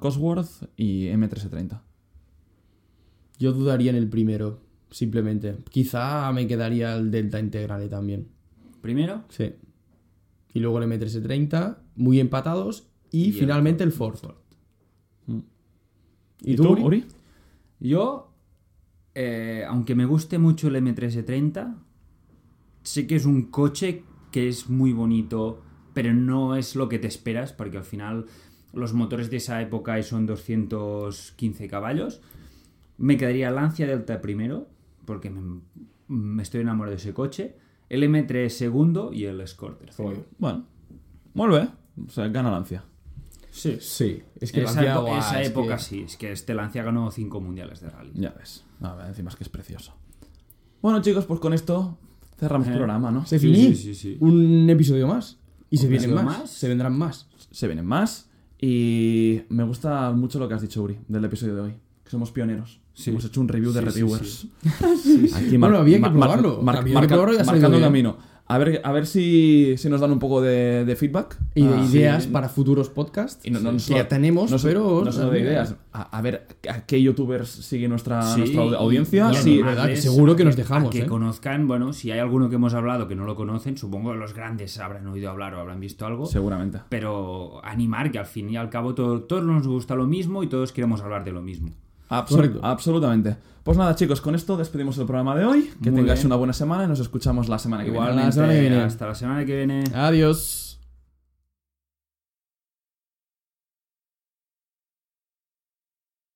Cosworth y M330. Yo dudaría en el primero, simplemente. Quizá me quedaría el Delta Integrale también. Primero, Sí. Y luego el M330, muy empatados. Y, Y el finalmente el Ford. ¿Y, tú, Uri? Yo, eh, aunque me guste mucho el M330, sé que es un coche que es muy bonito, pero no es lo que te esperas, porque al final los motores de esa época son 215 caballos. Me quedaría Lancia Delta primero, porque me, me estoy enamorado de ese coche. El M3 segundo y el Escort tercero. Bueno, muy bien. O sea, gana Lancia. Sí. Sí. Es que esa Lancia, esa es época que- sí, es que este Lancia ganó cinco mundiales de rally. Ya ves. A ver, encima es que es precioso. Bueno, chicos, pues con esto cerramos el Eh. programa, ¿no? Se Sí, finí. sí, sí, sí. Un episodio más. Y se ¿Un vienen más. más? Se vendrán más. Se vienen más. Y me gusta mucho lo que has dicho, Uri, del episodio de hoy. Que somos pioneros. Sí. Hemos hecho un review de reviewers. [LAUGHS] Aquí Bueno, había que probarlo. marcando camino. A ver, a ver si, si nos dan un poco de, de feedback. Y de Ah, ideas sí. para futuros podcasts. Y no, no, no que solo- ya tenemos, no pero. no solo de ideas. A, a ver a qué youtubers sigue nuestra, Sí, nuestra aud- audiencia. Sí, verdad, seguro que nos dejamos, a que ¿eh? conozcan, bueno, si hay alguno que hemos hablado que no lo conocen, supongo que los grandes habrán oído hablar o habrán visto algo. seguramente. Pero animar, que al fin y al cabo todo- todos nos gusta lo mismo y todos queremos hablar de lo mismo. Absolutamente. Pues nada, chicos, con esto despedimos el programa de hoy. Que Muy tengáis bien. una buena semana y nos escuchamos la semana que viene. la semana que viene. Hasta la semana que viene. Adiós.